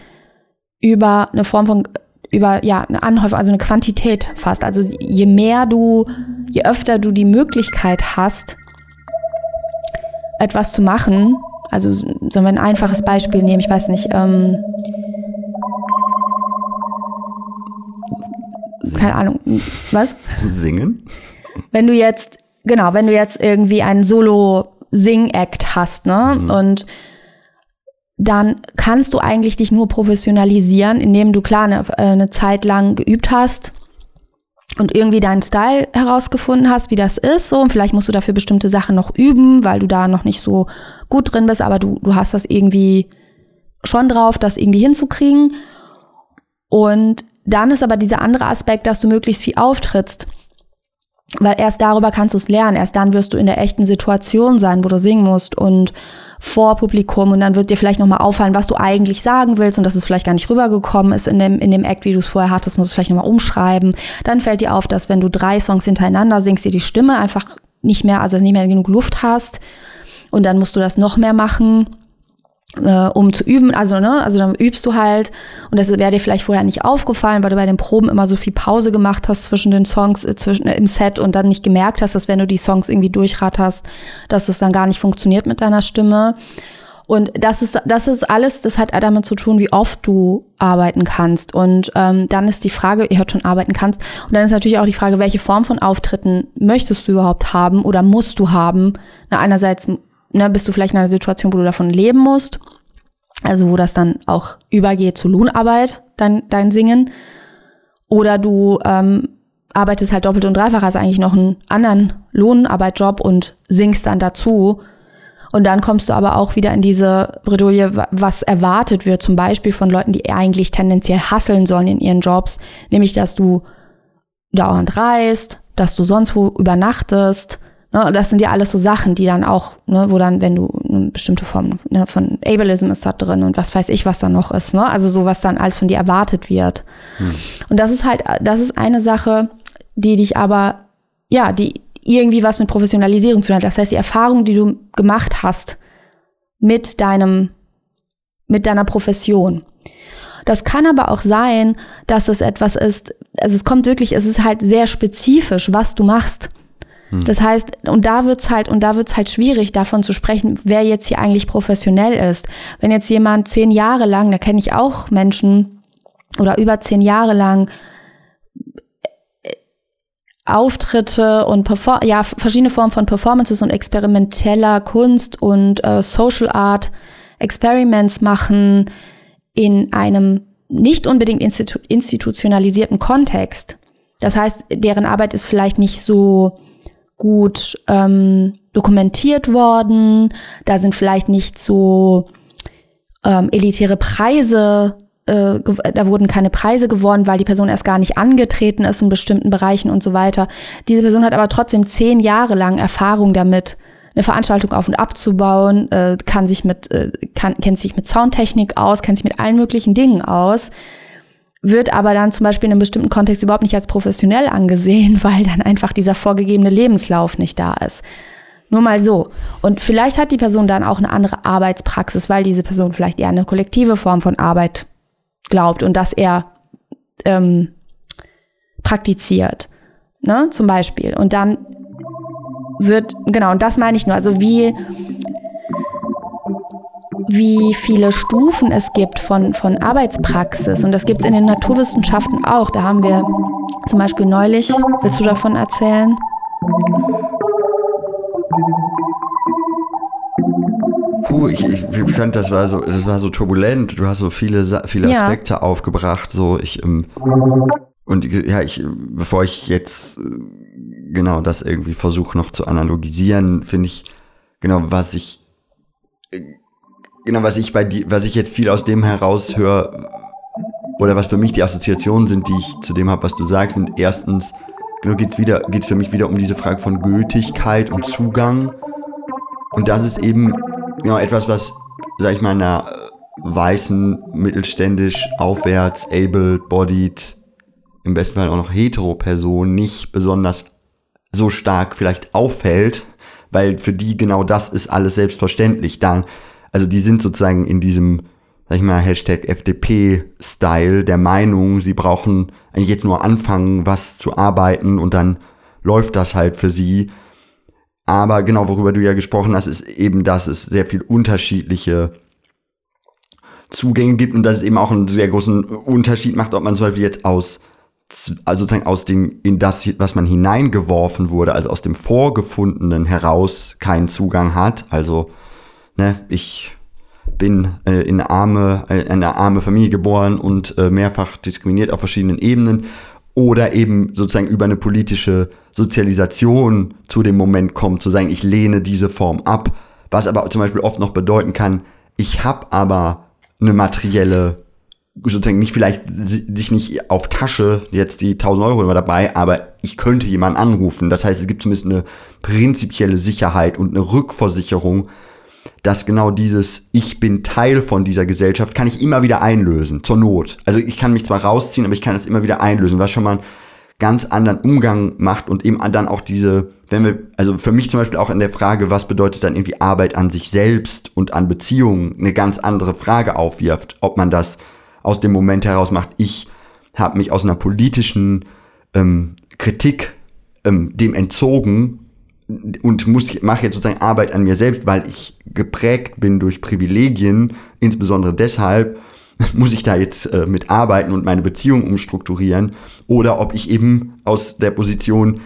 über eine Form von, über, ja, eine Anhäufung, also eine Quantität fast. Also je mehr du, je öfter du die Möglichkeit hast, etwas zu machen, also sollen wir ein einfaches Beispiel nehmen, ich weiß nicht, ähm, keine Ahnung, was? Singen? Wenn du jetzt, genau, wenn du jetzt irgendwie einen Solo-Sing-Act hast, ne? Mhm. Und dann kannst du eigentlich dich nur professionalisieren, indem du klar eine, äh, eine Zeit lang geübt hast und irgendwie deinen Style herausgefunden hast, wie das ist. So, und vielleicht musst du dafür bestimmte Sachen noch üben, weil du da noch nicht so gut drin bist, aber du, du hast das irgendwie schon drauf, das irgendwie hinzukriegen. Und dann ist aber dieser andere Aspekt, dass du möglichst viel auftrittst. Weil erst darüber kannst du es lernen. Erst dann wirst du in der echten Situation sein, wo du singen musst und vor Publikum und dann wird dir vielleicht nochmal auffallen, was du eigentlich sagen willst und dass es vielleicht gar nicht rübergekommen ist in dem, in dem Act, wie du es vorher hattest, musst du vielleicht nochmal umschreiben. Dann fällt dir auf, dass wenn du drei Songs hintereinander singst, dir die Stimme einfach nicht mehr, also nicht mehr genug Luft hast und dann musst du das noch mehr machen äh, um zu üben. Also, ne, also dann übst du halt und das wäre dir vielleicht vorher nicht aufgefallen, weil du bei den Proben immer so viel Pause gemacht hast zwischen den Songs, äh, zwischen, äh, im Set und dann nicht gemerkt hast, dass wenn du die Songs irgendwie durchratterst, dass es dann gar nicht funktioniert mit deiner Stimme. Und das ist, das ist alles, das hat damit zu tun, wie oft du arbeiten kannst. Und ähm, dann ist die Frage, ihr hört schon, arbeiten kannst. Und dann ist natürlich auch die Frage, welche Form von Auftritten möchtest du überhaupt haben oder musst du haben? Na, einerseits ne, bist du vielleicht in einer Situation, wo du davon leben musst. Also wo das dann auch übergeht zu Lohnarbeit, dein, dein Singen. Oder du ähm, arbeitest halt doppelt und dreifach, also eigentlich noch einen anderen Lohnarbeitjob und singst dann dazu. Und dann kommst du aber auch wieder in diese Bredouille, was erwartet wird, zum Beispiel von Leuten, die eigentlich tendenziell hasseln sollen in ihren Jobs, nämlich dass du dauernd reist, dass du sonst wo übernachtest, Ne, das sind ja alles so Sachen, die dann auch, ne, wo dann, wenn du eine bestimmte Form ne, von Ableism ist da drin und was weiß ich, was da noch ist, ne? Also so, was dann alles von dir erwartet wird. Hm. Und das ist halt, das ist eine Sache, die dich aber, ja, die irgendwie was mit Professionalisierung zu tun hat. Das heißt, die Erfahrung, die du gemacht hast mit deinem, mit deiner Profession. Das kann aber auch sein, dass es etwas ist, also es kommt wirklich, es ist halt sehr spezifisch, was du machst. Das heißt, und da wird's halt, und da wird's halt schwierig, davon zu sprechen, wer jetzt hier eigentlich professionell ist. Wenn jetzt jemand zehn Jahre lang, da kenne ich auch Menschen, oder über zehn Jahre lang äh, Auftritte und Perfor ja, verschiedene Formen von Performances und experimenteller Kunst und äh, Social Art Experiments machen in einem nicht unbedingt institu institutionalisierten Kontext. Das heißt, deren Arbeit ist vielleicht nicht so gut ähm, dokumentiert worden. Da sind vielleicht nicht so ähm, elitäre Preise, äh, da wurden keine Preise gewonnen, weil die Person erst gar nicht angetreten ist in bestimmten Bereichen und so weiter. Diese Person hat aber trotzdem zehn Jahre lang Erfahrung damit, eine Veranstaltung auf und abzubauen, äh, kann sich mit, äh, kann, kennt sich mit Soundtechnik aus, kennt sich mit allen möglichen Dingen aus wird aber dann zum Beispiel in einem bestimmten Kontext überhaupt nicht als professionell angesehen, *laughs* weil dann einfach dieser vorgegebene Lebenslauf nicht da ist. Nur mal so. Und vielleicht hat die Person dann auch eine andere Arbeitspraxis, weil diese Person vielleicht eher eine kollektive Form von Arbeit glaubt und das eher ähm, praktiziert. Ne, zum Beispiel. Und dann wird, genau, und das meine ich nur, also wie wie viele Stufen es gibt von, von Arbeitspraxis. Und das gibt es in den Naturwissenschaften auch. Da haben wir zum Beispiel neulich, willst du davon erzählen? Puh, ich, ich fand, das war so, das war so turbulent. Du hast so viele, viele Ja. Aspekte aufgebracht. So, ich, ähm, und ja, ich, bevor ich jetzt äh, genau das irgendwie versuche noch zu analogisieren, finde ich, genau, was ich, äh, genau, was ich bei dir, was ich jetzt viel aus dem heraushöre, oder was für mich die Assoziationen sind, die ich zu dem habe, was du sagst, sind erstens, genau, geht's wieder, geht's für mich wieder um diese Frage von Gültigkeit und Zugang. Und das ist eben genau etwas, was, sag ich mal, einer weißen, mittelständisch, aufwärts, able-bodied, im besten Fall auch noch hetero Person nicht besonders so stark vielleicht auffällt, weil für die genau das ist alles selbstverständlich. Dann, also die sind sozusagen in diesem, sag ich mal, Hashtag FDP-Style der Meinung, sie brauchen eigentlich jetzt nur anfangen, was zu arbeiten und dann läuft das halt für sie. Aber genau, worüber du ja gesprochen hast, ist eben, dass es sehr viel unterschiedliche Zugänge gibt und dass es eben auch einen sehr großen Unterschied macht, ob man zum Beispiel jetzt aus, also sozusagen aus dem, in das, was man hineingeworfen wurde, also aus dem Vorgefundenen heraus keinen Zugang hat. Also, ne, ich bin äh, in eine arme, äh, in eine arme Familie geboren und äh, mehrfach diskriminiert auf verschiedenen Ebenen oder eben sozusagen über eine politische Sozialisation zu dem Moment kommt, zu sagen, ich lehne diese Form ab, was aber zum Beispiel oft noch bedeuten kann, ich habe aber eine materielle, sozusagen nicht vielleicht dich nicht auf Tasche jetzt die 1000 Euro immer dabei, aber ich könnte jemanden anrufen. Das heißt, es gibt zumindest eine prinzipielle Sicherheit und eine Rückversicherung, dass genau dieses Ich bin Teil von dieser Gesellschaft kann ich immer wieder einlösen, zur Not. Also ich kann mich zwar rausziehen, aber ich kann es immer wieder einlösen, was schon mal einen ganz anderen Umgang macht und eben dann auch diese, wenn wir, also für mich zum Beispiel auch in der Frage, was bedeutet dann irgendwie Arbeit an sich selbst und an Beziehungen, eine ganz andere Frage aufwirft, ob man das aus dem Moment heraus macht, ich habe mich aus einer politischen ähm, Kritik ähm, dem entzogen und muss mache jetzt sozusagen Arbeit an mir selbst, weil ich geprägt bin durch Privilegien, insbesondere deshalb *laughs* muss ich da jetzt äh, mit arbeiten und meine Beziehung umstrukturieren oder ob ich eben aus der Position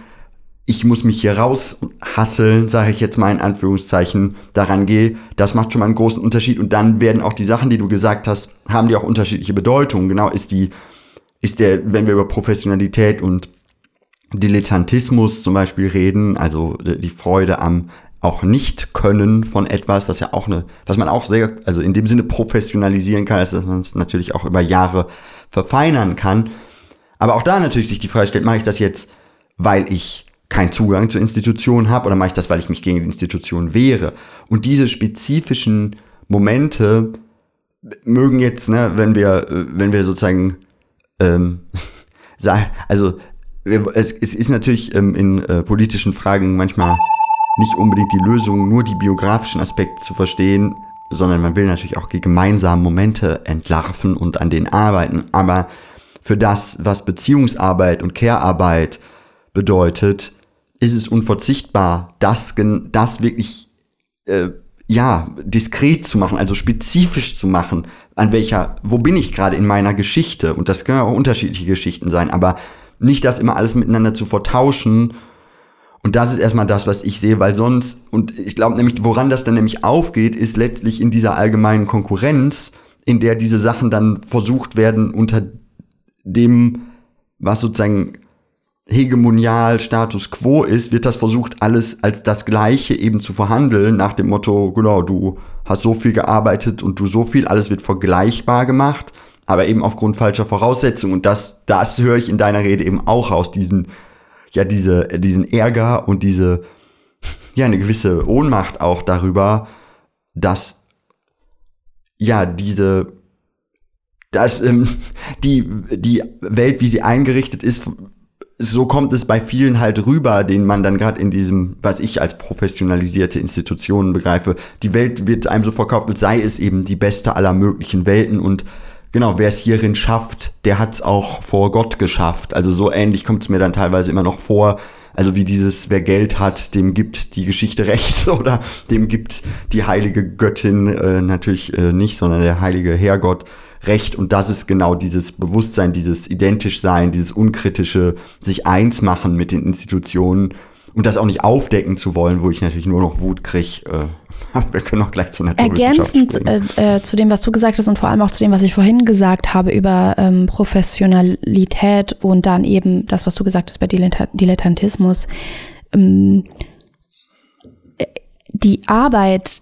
ich muss mich hier raushasseln, sage ich jetzt mal in Anführungszeichen, daran gehe, das macht schon mal einen großen Unterschied und dann werden auch die Sachen, die du gesagt hast, haben die auch unterschiedliche Bedeutungen. Genau ist die ist der, wenn wir über Professionalität und Dilettantismus zum Beispiel reden, also die Freude am auch nicht können von etwas, was ja auch eine, was man auch sehr, also in dem Sinne professionalisieren kann, dass man es natürlich auch über Jahre verfeinern kann. Aber auch da natürlich sich die Frage stellt, mache ich das jetzt, weil ich keinen Zugang zur Institution habe oder mache ich das, weil ich mich gegen die Institution wehre? Und diese spezifischen Momente mögen jetzt, ne, wenn wir, wenn wir sozusagen, ähm, *laughs* also es, es ist natürlich ähm, in äh, politischen Fragen manchmal nicht unbedingt die Lösung, nur die biografischen Aspekte zu verstehen, sondern man will natürlich auch die gemeinsamen Momente entlarven und an denen arbeiten. Aber für das, was Beziehungsarbeit und Care-Arbeit bedeutet, ist es unverzichtbar, das, das wirklich äh, ja, diskret zu machen, also spezifisch zu machen, an welcher, wo bin ich gerade in meiner Geschichte? Und das können auch unterschiedliche Geschichten sein, aber nicht das immer alles miteinander zu vertauschen. Und das ist erstmal das, was ich sehe, weil sonst, und ich glaube nämlich, woran das dann nämlich aufgeht, ist letztlich in dieser allgemeinen Konkurrenz, in der diese Sachen dann versucht werden, unter dem, was sozusagen hegemonial Status quo ist, wird das versucht, alles als das Gleiche eben zu verhandeln, nach dem Motto, genau, du hast so viel gearbeitet und du so viel, alles wird vergleichbar gemacht, aber eben aufgrund falscher Voraussetzungen. Und das, das höre ich in deiner Rede eben auch aus, diesen, ja, diese, diesen Ärger und diese, ja, eine gewisse Ohnmacht auch darüber, dass, ja, diese, dass ähm, die, die Welt, wie sie eingerichtet ist, so kommt es bei vielen halt rüber, denen man dann gerade in diesem, was ich als professionalisierte Institutionen begreife, die Welt wird einem so verkauft, als sei es eben die beste aller möglichen Welten und genau, wer es hierin schafft, der hat es auch vor Gott geschafft. Also so ähnlich kommt es mir dann teilweise immer noch vor, also wie dieses, wer Geld hat, dem gibt die Geschichte *laughs* recht oder dem gibt die heilige Göttin äh, natürlich äh, nicht, sondern der heilige Herrgott recht. Und das ist genau dieses Bewusstsein, dieses Identischsein, dieses unkritische, sich eins machen mit den Institutionen und das auch nicht aufdecken zu wollen, wo ich natürlich nur noch Wut kriege. Äh, aber *laughs* wir können auch gleich zur Naturwissenschaft Ergänzend äh, äh, zu dem, was du gesagt hast und vor allem auch zu dem, was ich vorhin gesagt habe über ähm, Professionalität und dann eben das, was du gesagt hast bei Diletta Dilettantismus. Ähm, äh, die Arbeit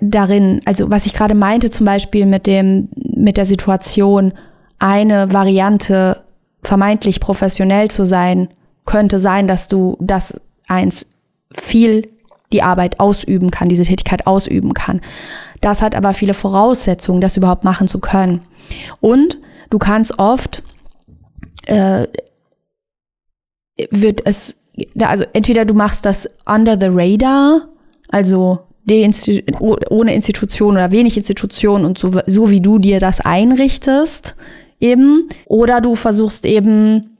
darin, also was ich gerade meinte, zum Beispiel mit dem, mit der Situation, eine Variante vermeintlich professionell zu sein, könnte sein, dass du das eins viel die Arbeit ausüben kann, diese Tätigkeit ausüben kann. Das hat aber viele Voraussetzungen, das überhaupt machen zu können. Und du kannst oft, äh, wird es, also entweder du machst das under the radar, also oh- ohne Institution oder wenig Institution und so, so wie du dir das einrichtest, eben, oder du versuchst eben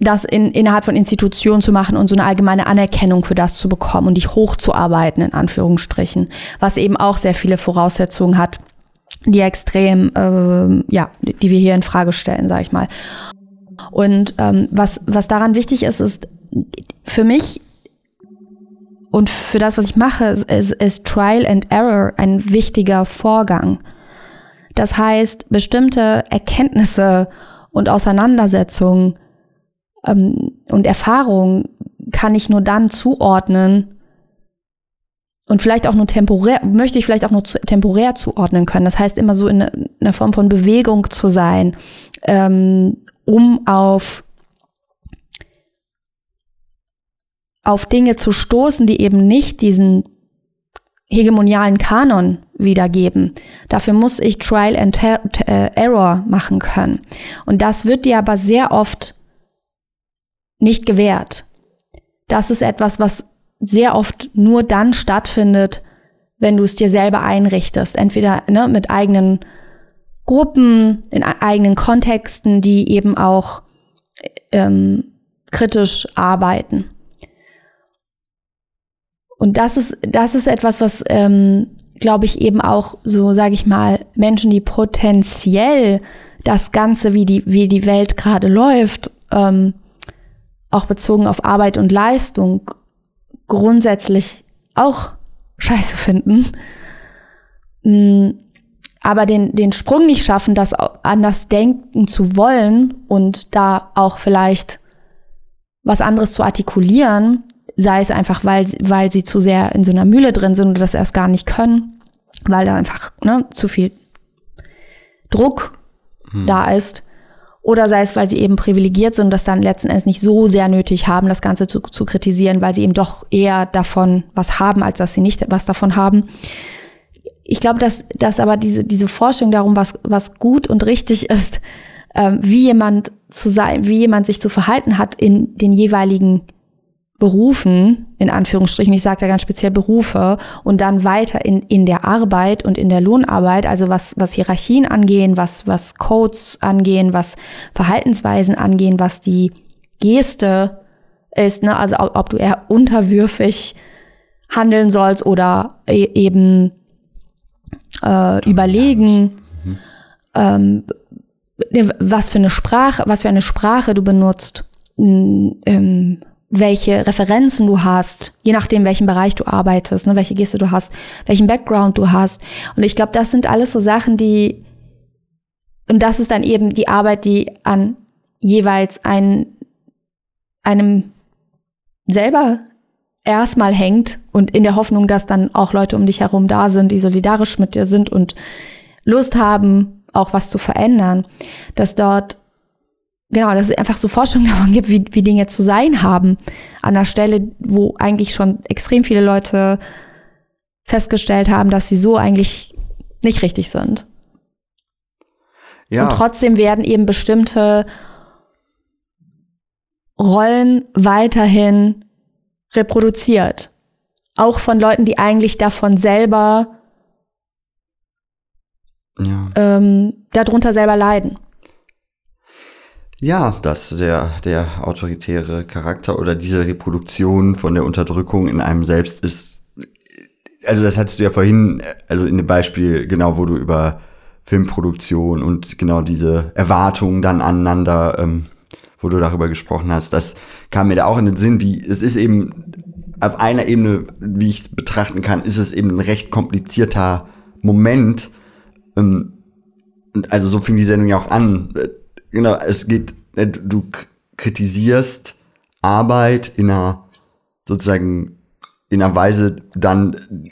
das in, innerhalb von Institutionen zu machen und so eine allgemeine Anerkennung für das zu bekommen und dich hochzuarbeiten, in Anführungsstrichen, was eben auch sehr viele Voraussetzungen hat, die extrem, ähm, ja, die wir hier in Frage stellen, sag ich mal. Und ähm, was, was daran wichtig ist, ist für mich und für das, was ich mache, ist, ist, ist Trial and Error ein wichtiger Vorgang. Das heißt, bestimmte Erkenntnisse und Auseinandersetzungen ähm, und Erfahrungen kann ich nur dann zuordnen und vielleicht auch nur temporär, möchte ich vielleicht auch nur zu, temporär zuordnen können. Das heißt, immer so in, ne- in einer Form von Bewegung zu sein, ähm, um auf auf Dinge zu stoßen, die eben nicht diesen hegemonialen Kanon wiedergeben. Dafür muss ich Trial and äh, Error machen können. Und das wird dir aber sehr oft nicht gewährt. Das ist etwas, was sehr oft nur dann stattfindet, wenn du es dir selber einrichtest. Entweder ne, mit eigenen Gruppen, in e- eigenen Kontexten, die eben auch ähm, kritisch arbeiten. Und das ist, das ist etwas, was, ähm, glaube ich, eben auch so, sage ich mal, Menschen, die potenziell das Ganze, wie die, wie die Welt gerade läuft, ähm, auch bezogen auf Arbeit und Leistung, grundsätzlich auch scheiße finden, Mm, aber den, den Sprung nicht schaffen, das anders denken zu wollen und da auch vielleicht was anderes zu artikulieren, sei es einfach, weil, sie- weil sie zu sehr in so einer Mühle drin sind oder das erst gar nicht können, weil da einfach ne, zu viel Druck da ist. Oder sei es, weil sie eben privilegiert sind und das dann letzten Endes nicht so sehr nötig haben, das Ganze zu, zu kritisieren, weil sie eben doch eher davon was haben, als dass sie nicht was davon haben. Ich glaube, dass, dass aber diese, diese Forschung darum, was, was gut und richtig ist, ähm, wie jemand zu sein, wie jemand sich zu verhalten hat in den jeweiligen Berufen, in Anführungsstrichen, ich sage da ganz speziell Berufe, und dann weiter in, in der Arbeit und in der Lohnarbeit, also was, was Hierarchien angehen, was, was Codes angehen, was Verhaltensweisen angehen, was die Geste ist, ne? also ob, ob du eher unterwürfig handeln sollst oder e eben äh, überlegen, ähm, was für eine Sprache, was für eine Sprache du benutzt, ähm, welche Referenzen du hast, je nachdem, welchen Bereich du arbeitest, ne, welche Geste du hast, welchen Background du hast. Und ich glaube, das sind alles so Sachen, die, und das ist dann eben die Arbeit, die an jeweils ein, einem selber erstmal hängt und in der Hoffnung, dass dann auch Leute um dich herum da sind, die solidarisch mit dir sind und Lust haben, auch was zu verändern, dass dort, genau, dass es einfach so Forschung davon gibt, wie, wie Dinge zu sein haben, an der Stelle, wo eigentlich schon extrem viele Leute festgestellt haben, dass sie so eigentlich nicht richtig sind. Ja. Und trotzdem werden eben bestimmte Rollen weiterhin reproduziert. Auch von Leuten, die eigentlich davon selber, ja. ähm, darunter selber leiden. Ja, dass der, der autoritäre Charakter oder diese Reproduktion von der Unterdrückung in einem selbst ist, also das hattest du ja vorhin, also in dem Beispiel, genau, wo du über Filmproduktion und genau diese Erwartungen dann aneinander, ähm, wo du darüber gesprochen hast, das kam mir da auch in den Sinn, wie es ist eben auf einer Ebene, wie ich es betrachten kann, ist es eben ein recht komplizierter Moment. Ähm, also so fing die Sendung ja auch an. Genau, es geht, äh, du kritisierst Arbeit in einer sozusagen in einer Weise dann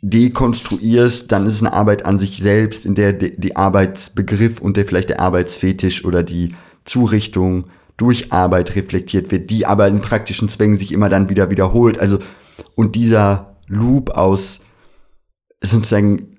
dekonstruierst, dann ist es eine Arbeit an sich selbst, in der die, die Arbeitsbegriff und der vielleicht der Arbeitsfetisch oder die Zurichtung durch Arbeit reflektiert wird, die aber in praktischen Zwängen sich immer dann wieder wiederholt. Also, und dieser Loop aus sozusagen,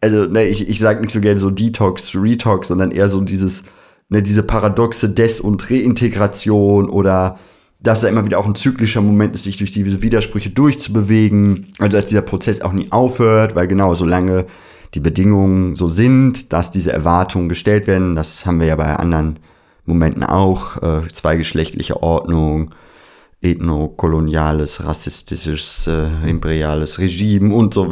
also, ne, ich, ich sage nicht so gerne so Detox, Retox, sondern eher so dieses, ne, diese paradoxe Des- und Reintegration oder dass da immer wieder auch ein zyklischer Moment ist, sich durch diese Widersprüche durchzubewegen. Also dass dieser Prozess auch nie aufhört, weil genau, solange die Bedingungen so sind, dass diese Erwartungen gestellt werden, das haben wir ja bei anderen Momenten auch, äh, zweigeschlechtliche Ordnung, ethnokoloniales, rassistisches, äh, imperiales Regime und so.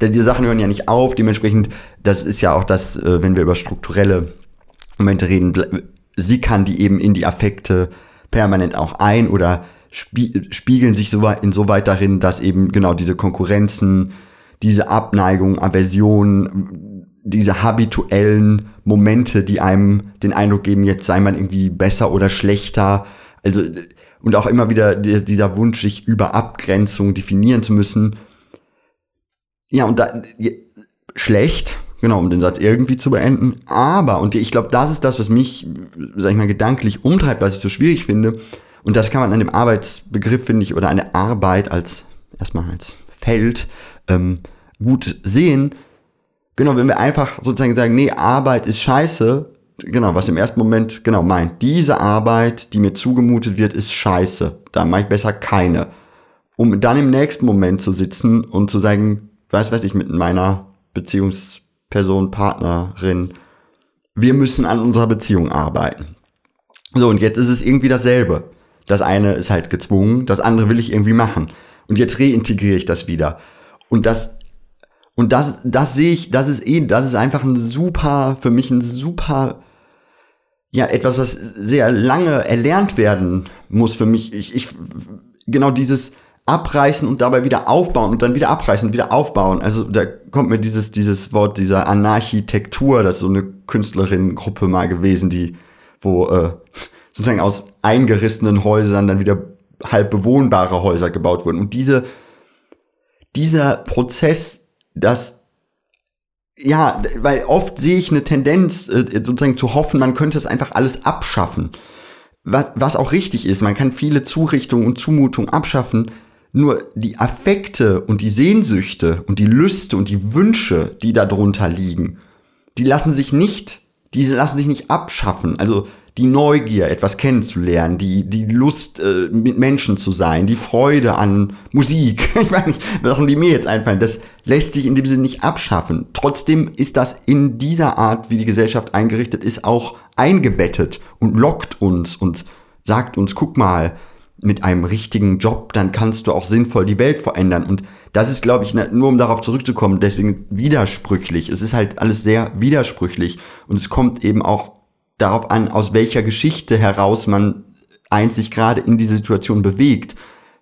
Denn die Sachen hören ja nicht auf, dementsprechend, das ist ja auch das, äh, wenn wir über strukturelle Momente reden, sie kann die eben in die Affekte permanent auch ein oder spie spiegeln sich so weit, insoweit darin, dass eben genau diese Konkurrenzen, diese Abneigung, Aversion, diese habituellen Momente, die einem den Eindruck geben, jetzt sei man irgendwie besser oder schlechter, also und auch immer wieder die- dieser Wunsch, sich über Abgrenzung definieren zu müssen. Ja, und da schlecht, genau, um den Satz irgendwie zu beenden. Aber, und ich glaube, das ist das, was mich, sag ich mal, gedanklich umtreibt, was ich so schwierig finde. Und das kann man an dem Arbeitsbegriff, finde ich, oder an der Arbeit als, erstmal als Feld, ähm, gut sehen. Genau, wenn wir einfach sozusagen sagen, nee, Arbeit ist scheiße, genau, was im ersten Moment, genau, meint, diese Arbeit, die mir zugemutet wird, ist scheiße. Da mache ich besser keine. Um dann im nächsten Moment zu sitzen und zu sagen, was weiß ich, mit meiner Beziehungsperson, Partnerin, wir müssen an unserer Beziehung arbeiten. So, und jetzt ist es irgendwie dasselbe. Das eine ist halt gezwungen, das andere will ich irgendwie machen. Und jetzt reintegriere ich das wieder. Und das, und das, das sehe ich, das ist eh, das ist einfach ein super, für mich ein super, ja, etwas, was sehr lange erlernt werden muss für mich. Ich, ich, genau dieses abreißen und dabei wieder aufbauen und dann wieder abreißen und wieder aufbauen. Also da kommt mir dieses, dieses Wort dieser Anarchitektur, das ist so eine Künstlerinnengruppe mal gewesen, die, wo äh, sozusagen aus eingerissenen Häusern dann wieder halb bewohnbare Häuser gebaut wurden. Und diese, dieser Prozess, das ja, weil oft sehe ich eine Tendenz, äh, sozusagen zu hoffen, man könnte es einfach alles abschaffen. Was, was auch richtig ist, man kann viele Zurichtungen und Zumutungen abschaffen, nur die Affekte und die Sehnsüchte und die Lüste und die Wünsche, die darunter liegen, die lassen sich nicht, diese lassen sich nicht abschaffen. Also die Neugier, etwas kennenzulernen, die, die Lust, äh, mit Menschen zu sein, die Freude an Musik, *laughs* ich nicht, Sachen, die mir jetzt einfallen, das lässt sich in dem Sinne nicht abschaffen. Trotzdem ist das in dieser Art, wie die Gesellschaft eingerichtet ist, auch eingebettet und lockt uns und sagt uns, guck mal, mit einem richtigen Job, dann kannst du auch sinnvoll die Welt verändern. Und das ist, glaube ich, nur um darauf zurückzukommen, deswegen widersprüchlich. Es ist halt alles sehr widersprüchlich. Und es kommt eben auch darauf an, aus welcher Geschichte heraus man einzig gerade in diese Situation bewegt.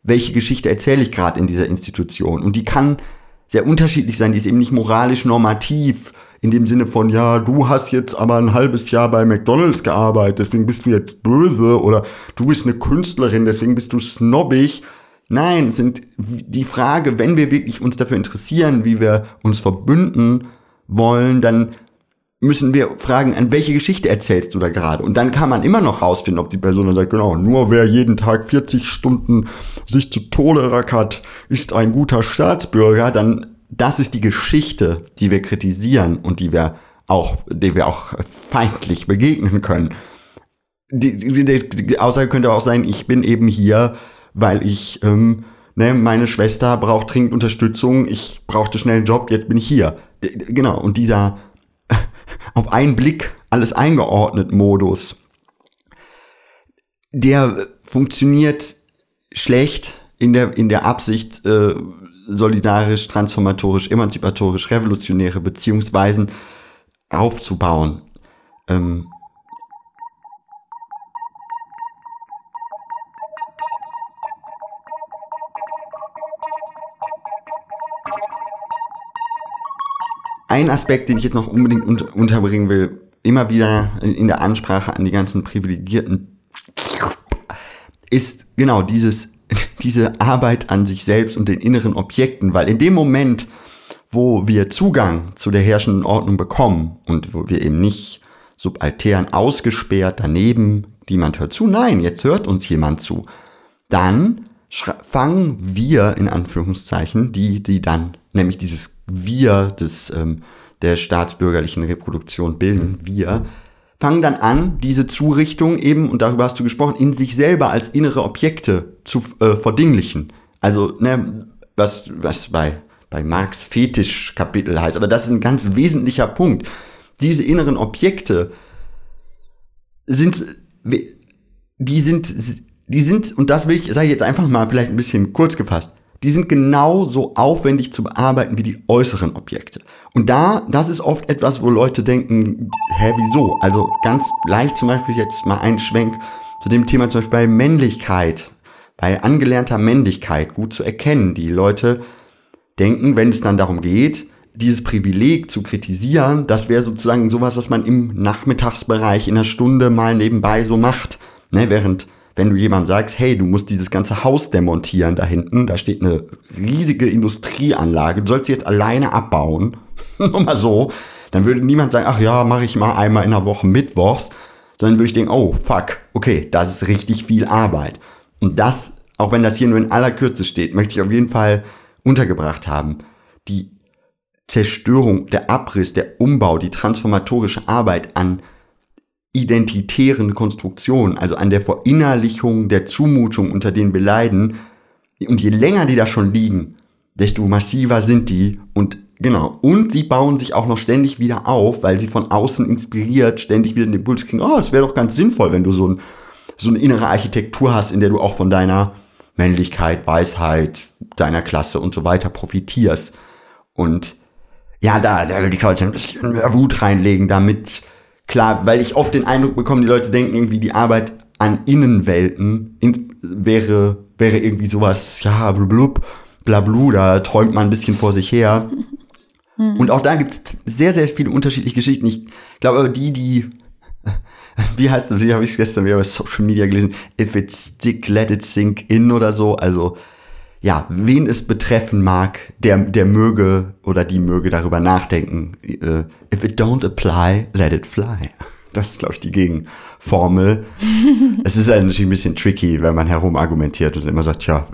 Welche Geschichte erzähle ich gerade in dieser Institution? Und die kann sehr unterschiedlich sein. Die ist eben nicht moralisch normativ in dem Sinne von, ja, du hast jetzt aber ein halbes Jahr bei McDonalds gearbeitet, deswegen bist du jetzt böse oder du bist eine Künstlerin, deswegen bist du snobbig. Nein, sind die Frage, wenn wir wirklich uns dafür interessieren, wie wir uns verbünden wollen, dann müssen wir fragen, an welche Geschichte erzählst du da gerade? Und dann kann man immer noch rausfinden, ob die Person dann sagt, genau, nur wer jeden Tag 40 Stunden sich zu Tode rackert, ist ein guter Staatsbürger, dann das ist die Geschichte, die wir kritisieren und die wir auch, die wir auch feindlich begegnen können. Die, die, die Aussage könnte auch sein, ich bin eben hier, weil ich, ähm, ne, meine Schwester braucht dringend Unterstützung, ich brauchte schnell einen Job, jetzt bin ich hier. Genau, und dieser *laughs* auf einen Blick alles eingeordnet Modus, der funktioniert schlecht in der, in der Absicht, äh, solidarisch, transformatorisch, emanzipatorisch, revolutionäre Beziehungsweisen aufzubauen. Ähm, ein Aspekt, den ich jetzt noch unbedingt unter unterbringen will, immer wieder in der Ansprache an die ganzen Privilegierten, ist genau dieses *laughs* diese Arbeit an sich selbst und den inneren Objekten, weil in dem Moment, wo wir Zugang zu der herrschenden Ordnung bekommen und wo wir eben nicht subaltern ausgesperrt daneben, niemand hört zu, nein, jetzt hört uns jemand zu, dann fangen wir in Anführungszeichen, die, die dann nämlich dieses Wir des, ähm, der staatsbürgerlichen Reproduktion bilden, wir, fangen dann an, diese Zurichtung eben, und darüber hast du gesprochen, in sich selber als innere Objekte zu äh, verdinglichen. Also, ne, was, was bei, bei Marx Fetisch-Kapitel heißt. Aber das ist ein ganz wesentlicher Punkt. Diese inneren Objekte sind, die sind, die sind, und das will ich, sage ich jetzt einfach mal vielleicht ein bisschen kurz gefasst, die sind genauso aufwendig zu bearbeiten wie die äußeren Objekte. Und da, das ist oft etwas, wo Leute denken, hä, wieso? Also ganz leicht zum Beispiel jetzt mal ein Schwenk zu dem Thema zum Beispiel bei Männlichkeit, bei angelernter Männlichkeit gut zu erkennen. Die Leute denken, wenn es dann darum geht, dieses Privileg zu kritisieren, das wäre sozusagen sowas, was man im Nachmittagsbereich in einer Stunde mal nebenbei so macht. Ne, während wenn du jemandem sagst, hey, du musst dieses ganze Haus demontieren da hinten, da steht eine riesige Industrieanlage, du sollst sie jetzt alleine abbauen, *laughs* nur mal so, dann würde niemand sagen, ach ja, mache ich mal einmal in der Woche mittwochs, sondern würde ich denken, oh fuck, okay, das ist richtig viel Arbeit. Und das, auch wenn das hier nur in aller Kürze steht, möchte ich auf jeden Fall untergebracht haben. Die Zerstörung, der Abriss, der Umbau, die transformatorische Arbeit an identitären Konstruktionen, also an der Verinnerlichung der Zumutung, unter denen wir leiden. Und je länger die da schon liegen, desto massiver sind die und genau. Und sie bauen sich auch noch ständig wieder auf, weil sie von außen inspiriert ständig wieder den Impuls kriegen, oh, es wäre doch ganz sinnvoll, wenn du so, ein, so eine innere Architektur hast, in der du auch von deiner Männlichkeit, Weisheit, deiner Klasse und so weiter profitierst. Und ja, da, da will ich heute ein bisschen mehr Wut reinlegen, damit klar, weil ich oft den Eindruck bekomme, die Leute denken irgendwie, die Arbeit an Innenwelten in, wäre, wäre irgendwie sowas, ja, blub, blablu, da träumt man ein bisschen vor sich her. Mhm. Und auch da gibt es sehr, sehr viele unterschiedliche Geschichten. Ich glaube aber die, die, *laughs* wie heißt das, die habe ich gestern wieder bei Social Media gelesen, if it stick, let it sink in oder so, also ja, wen es betreffen mag, der, der möge oder die möge darüber nachdenken. Uh, if it don't apply, let it fly. *laughs* Das ist, glaube ich, die Gegenformel. *laughs* es ist natürlich ein bisschen tricky, wenn man herum argumentiert und immer sagt, ja,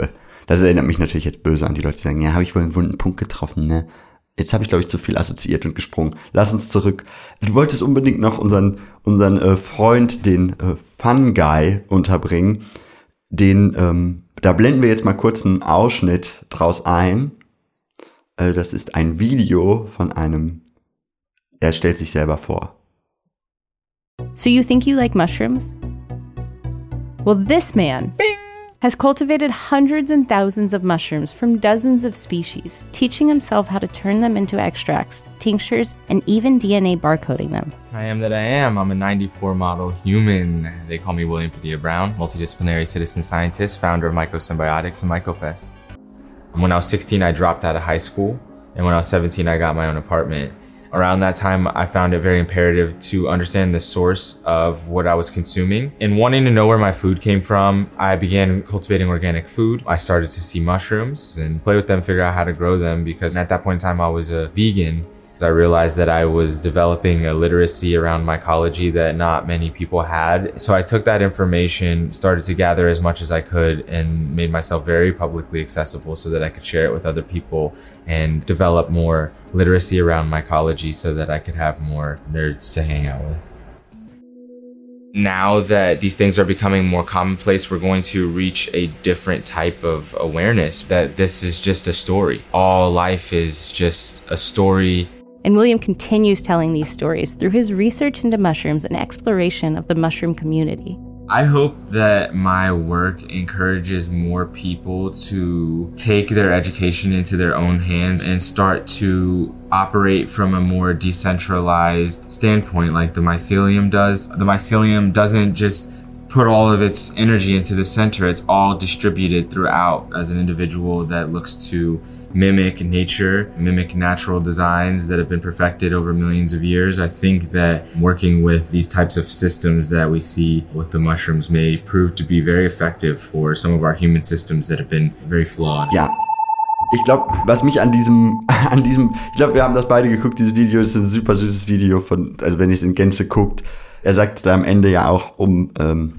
das erinnert mich natürlich jetzt böse an die Leute, die sagen, ja, habe ich wohl einen wunden Punkt getroffen, ne? Jetzt habe ich, glaube ich, zu viel assoziiert und gesprungen. Lass uns zurück. Du wolltest unbedingt noch unseren, unseren äh, Freund, den äh, Fun Guy, unterbringen, den ähm, da blenden wir jetzt mal kurz einen Ausschnitt draus ein. Äh, das ist ein Video von einem, er stellt sich selber vor. So you think you like mushrooms? Well, this man has cultivated hundreds and thousands of mushrooms from dozens of species, teaching himself how to turn them into extracts, tinctures, and even DNA barcoding them. I am that I am. I'm a 94 model human. They call me William Padilla Brown, multidisciplinary citizen scientist, founder of Mycosymbiotics and MycoFest. When I was 16, I dropped out of high school. And when I was 17, I got my own apartment. Around that time, I found it very imperative to understand the source of what I was consuming. And wanting to know where my food came from, I began cultivating organic food. I started to see mushrooms and play with them, figure out how to grow them because at that point in time, I was a vegan. I realized that I was developing a literacy around mycology that not many people had. So I took that information, started to gather as much as I could, and made myself very publicly accessible so that I could share it with other people and develop more literacy around mycology so that I could have more nerds to hang out with. Now that these things are becoming more commonplace, we're going to reach a different type of awareness that this is just a story. All life is just a story And William continues telling these stories through his research into mushrooms and exploration of the mushroom community. I hope that my work encourages more people to take their education into their own hands and start to operate from a more decentralized standpoint like the mycelium does. The mycelium doesn't just put all of its energy into the center, it's all distributed throughout as an individual that looks to mimic nature, mimic natural designs that have been perfected over millions of years. I think that working with these types of systems that we see with the mushrooms may prove to be very effective for some of our human systems that have been very flawed. Yeah. Ich glaube, was mich an diesem, *laughs* an diesem, ich glaube, wir haben das beide geguckt, dieses Video, ist ein super süßes Video von, also wenn ihr es in Gänze guckt, er sagt da am Ende ja auch, um, ähm,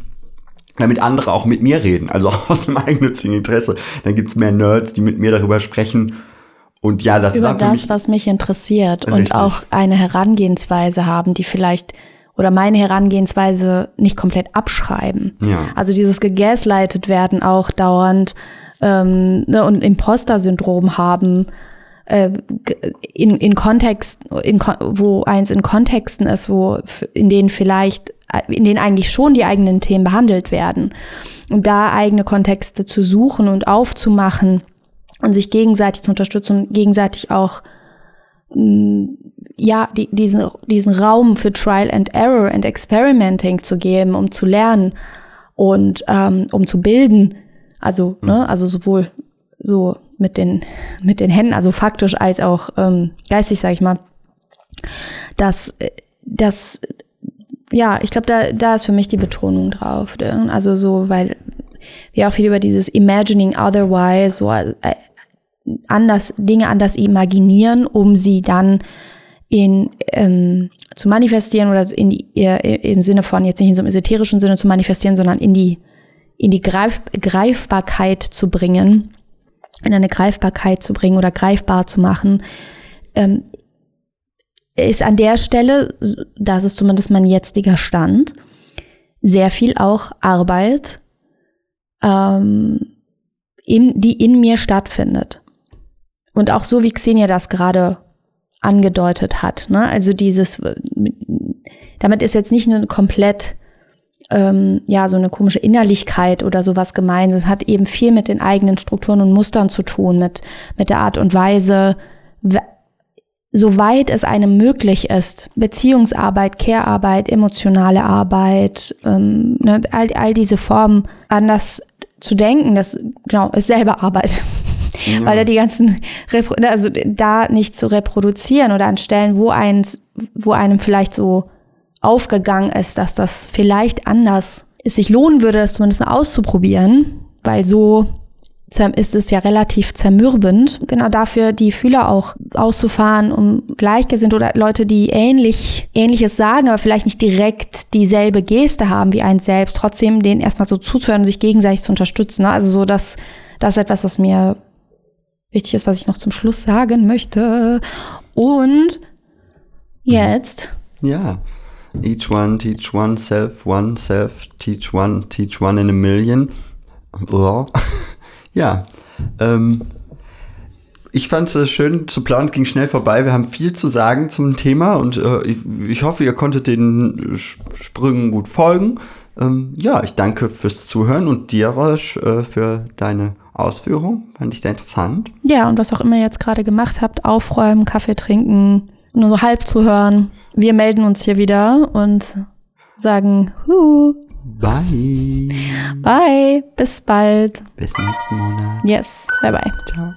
damit andere auch mit mir reden, also auch *laughs* aus einem eigennützigen Interesse. Dann gibt's mehr Nerds, die mit mir darüber sprechen. Und ja, das über war für das, mich, was mich interessiert und Richtig. auch eine Herangehensweise haben, die vielleicht oder meine Herangehensweise nicht komplett abschreiben. Ja. Also dieses gegaslightet werden auch dauernd ähm, ne, und Imposter-Syndrom haben äh, in, in Kontext, in, wo eins in Kontexten ist, wo in denen vielleicht, in denen eigentlich schon die eigenen Themen behandelt werden. Und da eigene Kontexte zu suchen und aufzumachen und sich gegenseitig zu unterstützen und gegenseitig auch mh, ja, die, diesen, diesen Raum für Trial and Error and Experimenting zu geben, um zu lernen und ähm, um zu bilden. Also, ne, also sowohl so mit den, mit den Händen, also faktisch als auch ähm, geistig, sag ich mal. dass das, ja, ich glaube, da, da ist für mich die Betonung drauf. ne? Also so, weil wir auch viel über dieses Imagining Otherwise, so äh, anders, Dinge anders imaginieren, um sie dann in ähm, zu manifestieren oder in die, im Sinne von jetzt nicht in so einem esoterischen Sinne zu manifestieren, sondern in die in die Greif, Greifbarkeit zu bringen, in eine Greifbarkeit zu bringen oder greifbar zu machen, ähm, ist an der Stelle, das ist zumindest mein jetziger Stand, sehr viel auch Arbeit, ähm, in, die in mir stattfindet. Und auch so, wie Xenia das gerade angedeutet hat. Ne? Also dieses, damit ist jetzt nicht eine komplett, ähm, ja, so eine komische Innerlichkeit oder sowas gemeint. Es hat eben viel mit den eigenen Strukturen und Mustern zu tun, mit, mit der Art und Weise, soweit es einem möglich ist, Beziehungsarbeit, Care-Arbeit, emotionale Arbeit, ähm, ne, all, all diese Formen anders zu denken, das genau ist selber Arbeit. Weil da die ganzen, Repro also da nicht zu reproduzieren oder an Stellen, wo eins, wo einem vielleicht so aufgegangen ist, dass das vielleicht anders es sich lohnen würde, das zumindest mal auszuprobieren, weil so ist es ja relativ zermürbend. Genau dafür die Fühler auch auszufahren, um Gleichgesinnt oder Leute, die ähnlich, ähnliches sagen, aber vielleicht nicht direkt dieselbe Geste haben wie eins selbst, trotzdem denen erstmal so zuzuhören und sich gegenseitig zu unterstützen. ne? Also so, dass das ist etwas, was mir wichtig ist, was ich noch zum Schluss sagen möchte. Und jetzt ja. Each one, teach one, self, one, self, teach one, teach one in a million. Oh. *laughs* Ja. Ähm, ich fand es schön zu planen, ging schnell vorbei. Wir haben viel zu sagen zum Thema und äh, ich, ich hoffe, ihr konntet den Sprüngen gut folgen. Ähm, ja, ich danke fürs Zuhören und dir, Roche, äh, für deine Ausführung. Fand ich sehr interessant. Ja, und was auch immer ihr jetzt gerade gemacht habt, aufräumen, Kaffee trinken, nur so halb zuhören. Wir melden uns hier wieder und sagen, hu, Bye. bye, bis bald. Bis nächsten Monat. Yes, bye bye. Ciao.